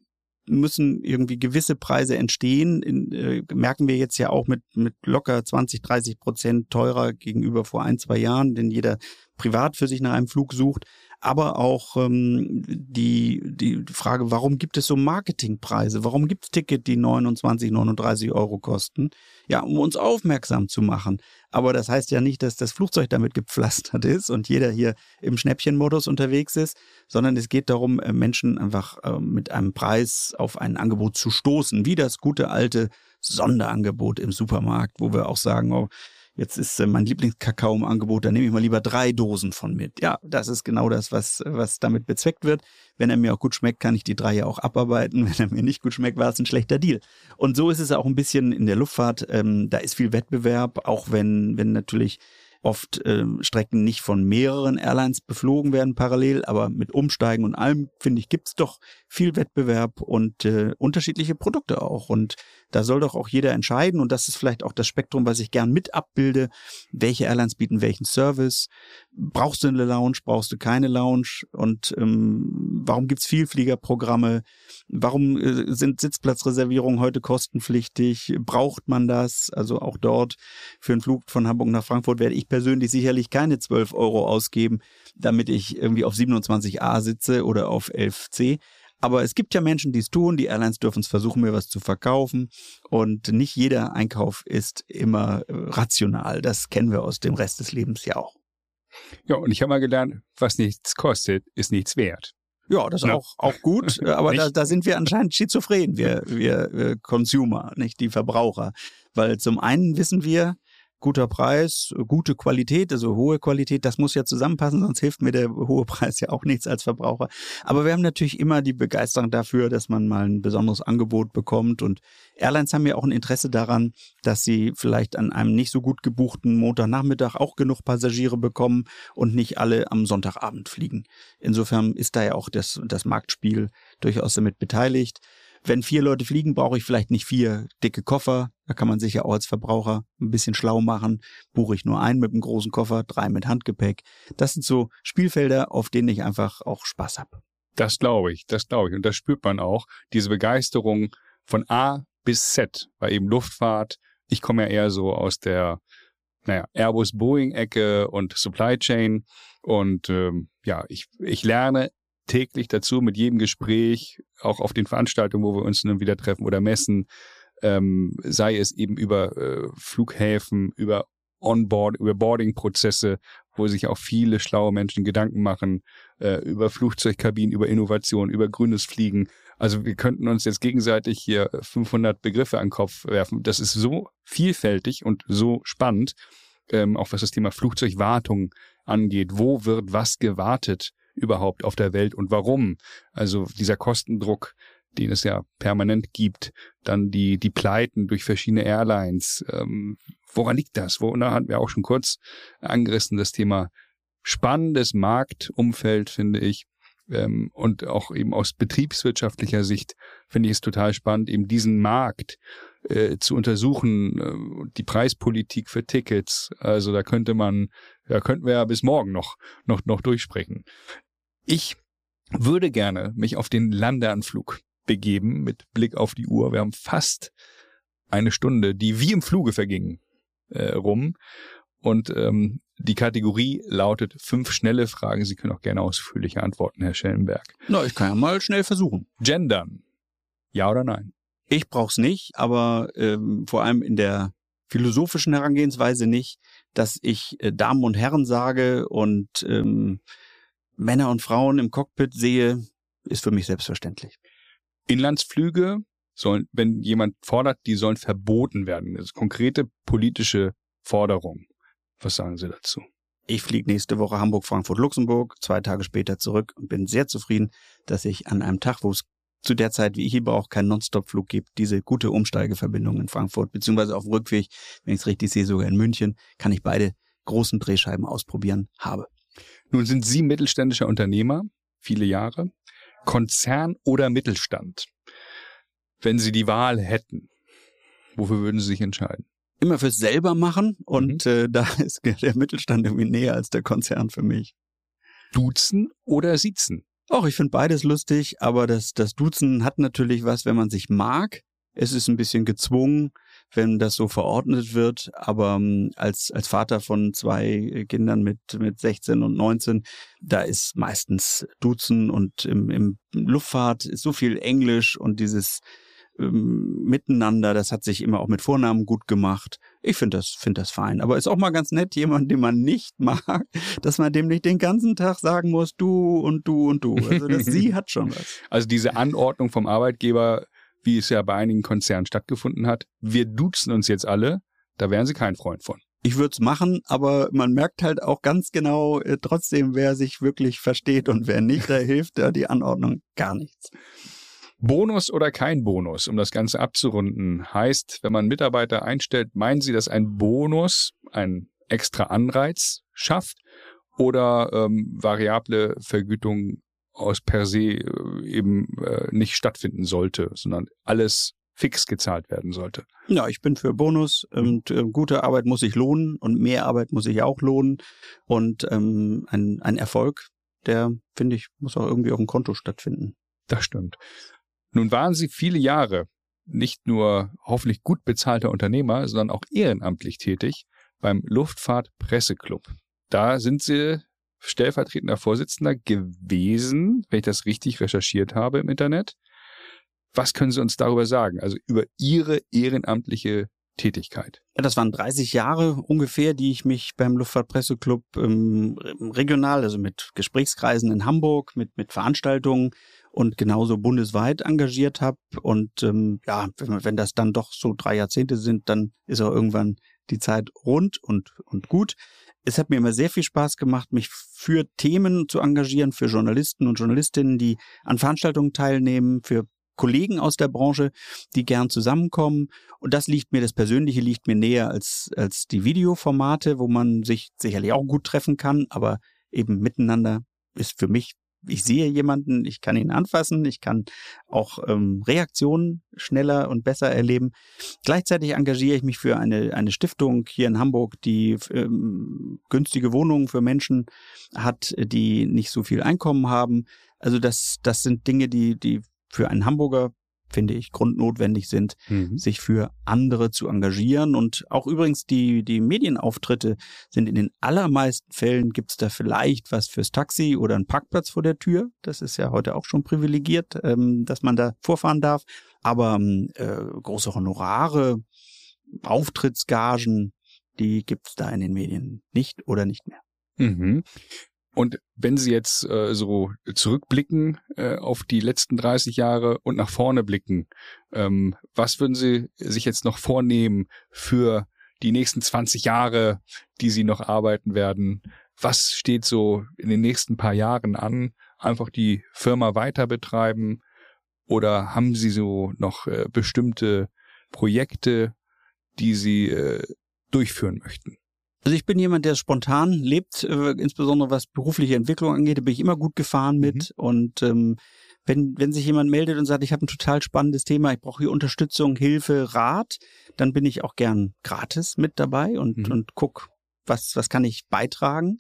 müssen irgendwie gewisse Preise entstehen? In, äh, merken wir jetzt ja auch mit, mit locker 20, 30 Prozent teurer gegenüber vor ein, zwei Jahren, denn jeder privat für sich nach einem Flug sucht aber auch ähm, die, die Frage, warum gibt es so Marketingpreise? Warum gibt es Tickets, die 29, 39 Euro kosten? Ja, um uns aufmerksam zu machen. Aber das heißt ja nicht, dass das Flugzeug damit gepflastert ist und jeder hier im Schnäppchenmodus unterwegs ist, sondern es geht darum, äh, Menschen einfach äh, mit einem Preis auf ein Angebot zu stoßen, wie das gute alte Sonderangebot im Supermarkt, wo wir auch sagen, oh, jetzt ist äh, mein Lieblingskakao im Angebot, da nehme ich mal lieber drei Dosen von mit. Ja, das ist genau das, was, was damit bezweckt wird. Wenn er mir auch gut schmeckt, kann ich die drei ja auch abarbeiten. Wenn er mir nicht gut schmeckt, war es ein schlechter Deal. Und so ist es auch ein bisschen in der Luftfahrt. Ähm, da ist viel Wettbewerb, auch wenn, wenn natürlich oft äh, Strecken nicht von mehreren Airlines beflogen werden parallel, aber mit Umsteigen und allem, finde ich, gibt's doch viel Wettbewerb und äh, unterschiedliche Produkte auch. Und da soll doch auch jeder entscheiden. Und das ist vielleicht auch das Spektrum, was ich gern mit abbilde. Welche Airlines bieten welchen Service? Brauchst du eine Lounge? Brauchst du keine Lounge? Und ähm, warum gibt's Vielfliegerprogramme? Warum äh, sind Sitzplatzreservierungen heute kostenpflichtig? Braucht man das? Also auch dort für einen Flug von Hamburg nach Frankfurt werde ich persönlich sicherlich keine 12 Euro ausgeben, damit ich irgendwie auf 27a sitze oder auf 11c. Aber es gibt ja Menschen, die es tun. Die Airlines dürfen es versuchen, mir was zu verkaufen. Und nicht jeder Einkauf ist immer äh, rational. Das kennen wir aus dem Rest des Lebens ja auch. Ja, und ich habe mal gelernt, was nichts kostet, ist nichts wert. Ja, das ist ja. auch, auch gut, äh, aber da, da sind wir anscheinend schizophren, wir, wir, wir Consumer, nicht die Verbraucher. Weil zum einen wissen wir, guter Preis, gute Qualität, also hohe Qualität, das muss ja zusammenpassen, sonst hilft mir der hohe Preis ja auch nichts als Verbraucher. Aber wir haben natürlich immer die Begeisterung dafür, dass man mal ein besonderes Angebot bekommt und Airlines haben ja auch ein Interesse daran, dass sie vielleicht an einem nicht so gut gebuchten Montagnachmittag auch genug Passagiere bekommen und nicht alle am Sonntagabend fliegen. Insofern ist da ja auch das, das Marktspiel durchaus damit beteiligt. Wenn vier Leute fliegen, brauche ich vielleicht nicht vier dicke Koffer. Da kann man sich ja auch als Verbraucher ein bisschen schlau machen. Buche ich nur einen mit einem großen Koffer, drei mit Handgepäck. Das sind so Spielfelder, auf denen ich einfach auch Spaß habe. Das glaube ich, das glaube ich. Und das spürt man auch, diese Begeisterung von A bis Z, bei eben Luftfahrt. Ich komme ja eher so aus der naja, Airbus-Boeing-Ecke und Supply Chain. Und ähm, ja, ich, ich lerne täglich dazu mit jedem Gespräch, auch auf den Veranstaltungen, wo wir uns dann wieder treffen oder messen, ähm, sei es eben über äh, Flughäfen, über Onboard, über Boarding-Prozesse, wo sich auch viele schlaue Menschen Gedanken machen, äh, über Flugzeugkabinen, über Innovation, über grünes Fliegen. Also wir könnten uns jetzt gegenseitig hier 500 Begriffe an den Kopf werfen. Das ist so vielfältig und so spannend, ähm, auch was das Thema Flugzeugwartung angeht. Wo wird was gewartet? Überhaupt auf der Welt und warum. Also dieser Kostendruck, den es ja permanent gibt, dann die, die Pleiten durch verschiedene Airlines. Ähm, woran liegt das? Wo, da hatten wir auch schon kurz angerissen, das Thema spannendes Marktumfeld, finde ich. Ähm, und auch eben aus betriebswirtschaftlicher Sicht finde ich es total spannend, eben diesen Markt äh, zu untersuchen, äh, die Preispolitik für Tickets. Also da könnte man, da könnten wir ja bis morgen noch, noch, noch durchsprechen. Ich würde gerne mich auf den Landeanflug begeben mit Blick auf die Uhr. Wir haben fast eine Stunde, die wie im Fluge verging, äh, rum. Und ähm, die Kategorie lautet fünf schnelle Fragen. Sie können auch gerne ausführlicher antworten, Herr Schellenberg. Na, ich kann ja mal schnell versuchen. Gendern. Ja oder nein? Ich brauch's nicht, aber ähm, vor allem in der philosophischen Herangehensweise nicht, dass ich äh, Damen und Herren sage und ähm, Männer und Frauen im Cockpit sehe, ist für mich selbstverständlich. Inlandsflüge sollen, wenn jemand fordert, die sollen verboten werden. Das ist konkrete politische Forderung. Was sagen Sie dazu? Ich fliege nächste Woche Hamburg, Frankfurt, Luxemburg, zwei Tage später zurück und bin sehr zufrieden, dass ich an einem Tag, wo es zu der Zeit, wie ich hier brauche, keinen Nonstop-Flug gibt, diese gute Umsteigeverbindung in Frankfurt, beziehungsweise auf dem Rückweg, wenn ich es richtig sehe, sogar in München, kann ich beide großen Drehscheiben ausprobieren, habe. Nun sind Sie mittelständischer Unternehmer, viele Jahre, Konzern oder Mittelstand. Wenn Sie die Wahl hätten, wofür würden Sie sich entscheiden? Immer fürs selber machen und mhm. äh, da ist der Mittelstand irgendwie näher als der Konzern für mich. Duzen oder Siezen? Auch ich finde beides lustig, aber das, das Duzen hat natürlich was, wenn man sich mag. Es ist ein bisschen gezwungen, wenn das so verordnet wird. Aber ähm, als, als Vater von zwei Kindern mit, mit 16 und 19, da ist meistens Duzen und im, im Luftfahrt ist so viel Englisch und dieses ähm, Miteinander, das hat sich immer auch mit Vornamen gut gemacht. Ich finde das, finde das fein. Aber ist auch mal ganz nett, jemand, den man nicht mag, dass man dem nicht den ganzen Tag sagen muss, du und du und du. Also das sie hat schon was. Also diese Anordnung vom Arbeitgeber, wie es ja bei einigen Konzernen stattgefunden hat, wir duzen uns jetzt alle, da wären sie kein Freund von. Ich würde es machen, aber man merkt halt auch ganz genau äh, trotzdem, wer sich wirklich versteht und wer nicht. Da hilft da die Anordnung gar nichts. Bonus oder kein Bonus, um das Ganze abzurunden, heißt, wenn man Mitarbeiter einstellt, meinen Sie, dass ein Bonus ein extra Anreiz schafft oder ähm, variable Vergütung aus per se äh, eben äh, nicht stattfinden sollte, sondern alles fix gezahlt werden sollte. Ja, ich bin für Bonus und äh, gute Arbeit muss sich lohnen und mehr Arbeit muss sich auch lohnen und ähm, ein, ein Erfolg, der finde ich muss auch irgendwie auf dem Konto stattfinden. Das stimmt. Nun waren Sie viele Jahre nicht nur hoffentlich gut bezahlter Unternehmer, sondern auch ehrenamtlich tätig beim Luftfahrtpresseclub. Da sind Sie stellvertretender Vorsitzender gewesen, wenn ich das richtig recherchiert habe im Internet. Was können Sie uns darüber sagen? Also über Ihre ehrenamtliche Tätigkeit? Ja, das waren 30 Jahre ungefähr, die ich mich beim Luftfahrtpresseclub ähm, regional, also mit Gesprächskreisen in Hamburg, mit, mit Veranstaltungen und genauso bundesweit engagiert habe. Und ähm, ja, wenn, wenn das dann doch so drei Jahrzehnte sind, dann ist auch irgendwann die Zeit rund und, und gut. Es hat mir immer sehr viel Spaß gemacht, mich für Themen zu engagieren, für Journalisten und Journalistinnen, die an Veranstaltungen teilnehmen, für Kollegen aus der Branche, die gern zusammenkommen. Und das liegt mir, das Persönliche liegt mir näher als, als die Videoformate, wo man sich sicherlich auch gut treffen kann, aber eben miteinander ist für mich ich sehe jemanden, ich kann ihn anfassen, ich kann auch ähm, Reaktionen schneller und besser erleben. Gleichzeitig engagiere ich mich für eine, eine Stiftung hier in Hamburg, die ähm, günstige Wohnungen für Menschen hat, die nicht so viel Einkommen haben. Also das, das sind Dinge, die, die für einen Hamburger finde ich, grundnotwendig sind, mhm. sich für andere zu engagieren. Und auch übrigens die, die Medienauftritte sind in den allermeisten Fällen gibt es da vielleicht was fürs Taxi oder einen Parkplatz vor der Tür. Das ist ja heute auch schon privilegiert, ähm, dass man da vorfahren darf. Aber ähm, äh, große Honorare, Auftrittsgagen, die gibt es da in den Medien nicht oder nicht mehr. Mhm. Und wenn Sie jetzt äh, so zurückblicken äh, auf die letzten 30 Jahre und nach vorne blicken, ähm, was würden Sie sich jetzt noch vornehmen für die nächsten 20 Jahre, die Sie noch arbeiten werden? Was steht so in den nächsten paar Jahren an? Einfach die Firma weiter betreiben? Oder haben Sie so noch äh, bestimmte Projekte, die Sie äh, durchführen möchten? Also ich bin jemand, der spontan lebt, äh, insbesondere was berufliche Entwicklung angeht, da bin ich immer gut gefahren mit. Mhm. Und ähm, wenn, wenn sich jemand meldet und sagt, ich habe ein total spannendes Thema, ich brauche hier Unterstützung, Hilfe, Rat, dann bin ich auch gern gratis mit dabei und, mhm. und guck, was, was kann ich beitragen.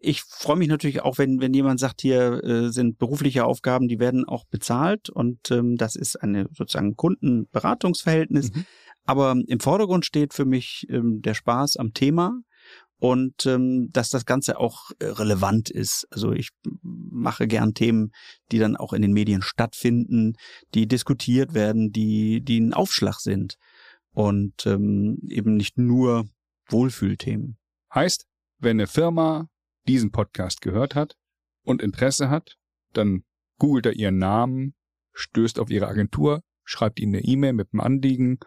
Ich freue mich natürlich auch, wenn, wenn jemand sagt, hier äh, sind berufliche Aufgaben, die werden auch bezahlt und ähm, das ist eine sozusagen Kundenberatungsverhältnis. Mhm. Aber im Vordergrund steht für mich ähm, der Spaß am Thema und ähm, dass das Ganze auch äh, relevant ist. Also ich mache gern Themen, die dann auch in den Medien stattfinden, die diskutiert werden, die, die ein Aufschlag sind und ähm, eben nicht nur Wohlfühlthemen. Heißt, wenn eine Firma diesen Podcast gehört hat und Interesse hat, dann googelt er ihren Namen, stößt auf ihre Agentur, schreibt ihnen eine E-Mail mit einem Anliegen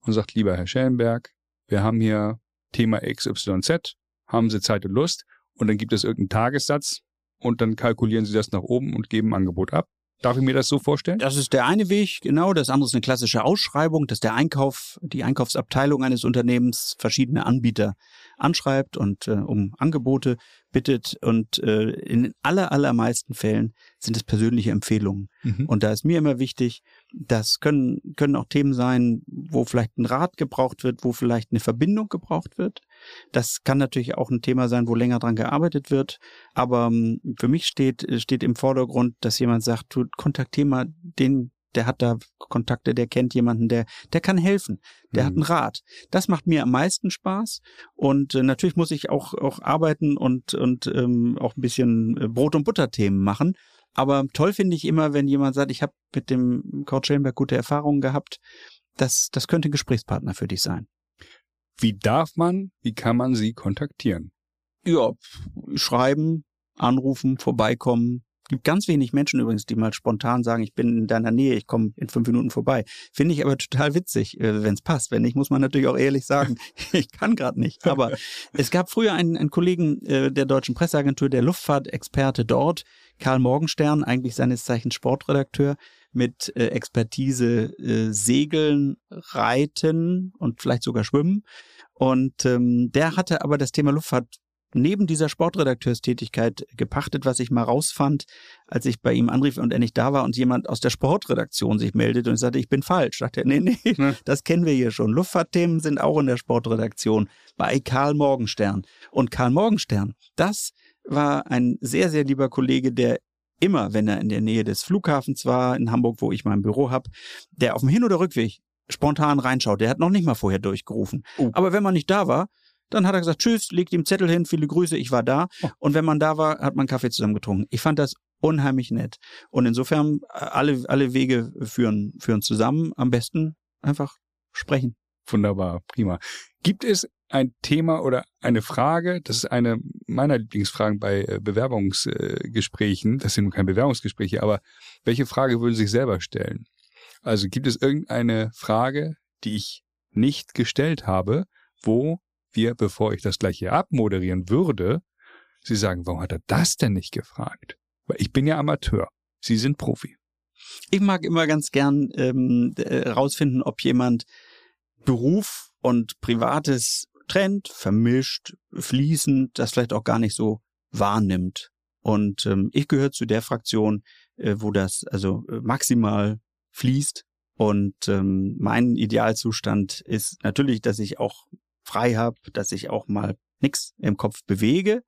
und sagt, lieber Herr Schellenberg, wir haben hier Thema XYZ, haben Sie Zeit und Lust und dann gibt es irgendeinen Tagessatz und dann kalkulieren Sie das nach oben und geben ein Angebot ab. Darf ich mir das so vorstellen? Das ist der eine Weg, genau. Das andere ist eine klassische Ausschreibung, dass der Einkauf, die Einkaufsabteilung eines Unternehmens verschiedene Anbieter anschreibt und äh, um Angebote bittet. Und äh, in den aller, allermeisten Fällen sind es persönliche Empfehlungen. Mhm. Und da ist mir immer wichtig, das können, können auch Themen sein, wo vielleicht ein Rat gebraucht wird, wo vielleicht eine Verbindung gebraucht wird. Das kann natürlich auch ein Thema sein, wo länger dran gearbeitet wird. Aber ähm, für mich steht, steht im Vordergrund, dass jemand sagt, du kontaktier mal den, der hat da Kontakte, der kennt jemanden, der, der kann helfen, der mhm. hat einen Rat. Das macht mir am meisten Spaß. Und äh, natürlich muss ich auch, auch arbeiten und, und ähm, auch ein bisschen äh, Brot- und Butterthemen machen. Aber toll finde ich immer, wenn jemand sagt, ich habe mit dem Kurt Schellenberg gute Erfahrungen gehabt. Das, das könnte ein Gesprächspartner für dich sein. Wie darf man, wie kann man Sie kontaktieren? Ja, schreiben, anrufen, vorbeikommen. Gibt ganz wenig Menschen übrigens, die mal spontan sagen, ich bin in deiner Nähe, ich komme in fünf Minuten vorbei. Finde ich aber total witzig, äh, wenn es passt. Wenn nicht, muss man natürlich auch ehrlich sagen, ich kann gerade nicht. Aber es gab früher einen, einen Kollegen äh, der deutschen Presseagentur, der Luftfahrtexperte dort, Karl Morgenstern, eigentlich seines Zeichens Sportredakteur, mit äh, Expertise äh, Segeln, Reiten und vielleicht sogar Schwimmen. Und ähm, der hatte aber das Thema Luftfahrt neben dieser Sportredakteurstätigkeit gepachtet, was ich mal rausfand, als ich bei ihm anrief und er nicht da war und jemand aus der Sportredaktion sich meldet und ich sagte, ich bin falsch. Sagte er, nee, nee, ja. das kennen wir hier schon. Luftfahrtthemen sind auch in der Sportredaktion bei Karl Morgenstern. Und Karl Morgenstern, das war ein sehr, sehr lieber Kollege, der immer, wenn er in der Nähe des Flughafens war, in Hamburg, wo ich mein Büro habe, der auf dem Hin- oder Rückweg spontan reinschaut. Der hat noch nicht mal vorher durchgerufen. Oh. Aber wenn man nicht da war, dann hat er gesagt, tschüss, legt ihm Zettel hin, viele Grüße, ich war da. Oh. Und wenn man da war, hat man Kaffee zusammen getrunken. Ich fand das unheimlich nett. Und insofern, alle, alle Wege führen, führen zusammen. Am besten einfach sprechen. Wunderbar, prima. Gibt es ein Thema oder eine Frage, das ist eine meiner Lieblingsfragen bei äh, Bewerbungsgesprächen, das sind nun keine Bewerbungsgespräche, aber welche Frage würden Sie sich selber stellen? Also gibt es irgendeine Frage, die ich nicht gestellt habe, wo wir, bevor ich das gleich hier abmoderieren würde, Sie sagen, warum hat er das denn nicht gefragt? Weil ich bin ja Amateur. Sie sind Profi. Ich mag immer ganz gern ähm, rausfinden, ob jemand Beruf und Privates trennt, vermischt, fließend, das vielleicht auch gar nicht so wahrnimmt. Und ähm, ich gehöre zu der Fraktion, äh, wo das also äh, maximal fließt. Und ähm, mein Idealzustand ist natürlich, dass ich auch frei habe, dass ich auch mal nichts im Kopf bewege.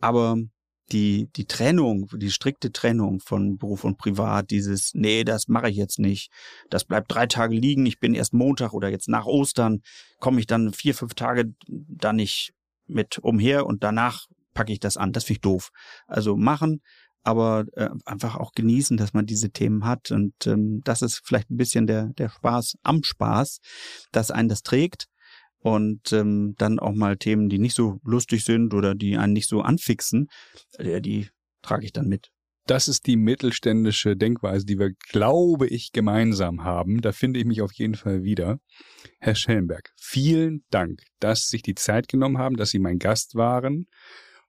Aber die, die Trennung, die strikte Trennung von Beruf und Privat, dieses, nee, das mache ich jetzt nicht, das bleibt drei Tage liegen, ich bin erst Montag oder jetzt nach Ostern, komme ich dann vier, fünf Tage da nicht mit umher und danach packe ich das an. Das finde ich doof. Also machen, aber äh, einfach auch genießen, dass man diese Themen hat. Und ähm, das ist vielleicht ein bisschen der, der Spaß am Spaß, dass einen das trägt und ähm, dann auch mal Themen, die nicht so lustig sind oder die einen nicht so anfixen, äh, die trage ich dann mit. Das ist die mittelständische Denkweise, die wir, glaube ich, gemeinsam haben. Da finde ich mich auf jeden Fall wieder. Herr Schellenberg, vielen Dank, dass Sie sich die Zeit genommen haben, dass Sie mein Gast waren.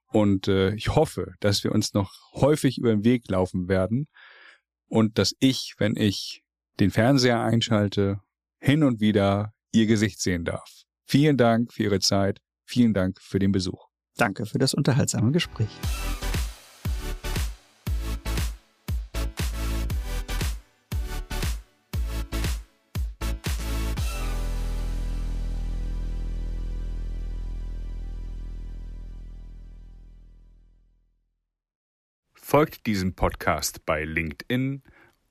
Und äh, ich hoffe, dass wir uns noch häufig über den Weg laufen werden und dass ich, wenn ich den Fernseher einschalte, hin und wieder Ihr Gesicht sehen darf. Vielen Dank für Ihre Zeit. Vielen Dank für den Besuch. Danke für das unterhaltsame Gespräch. Folgt diesem Podcast bei LinkedIn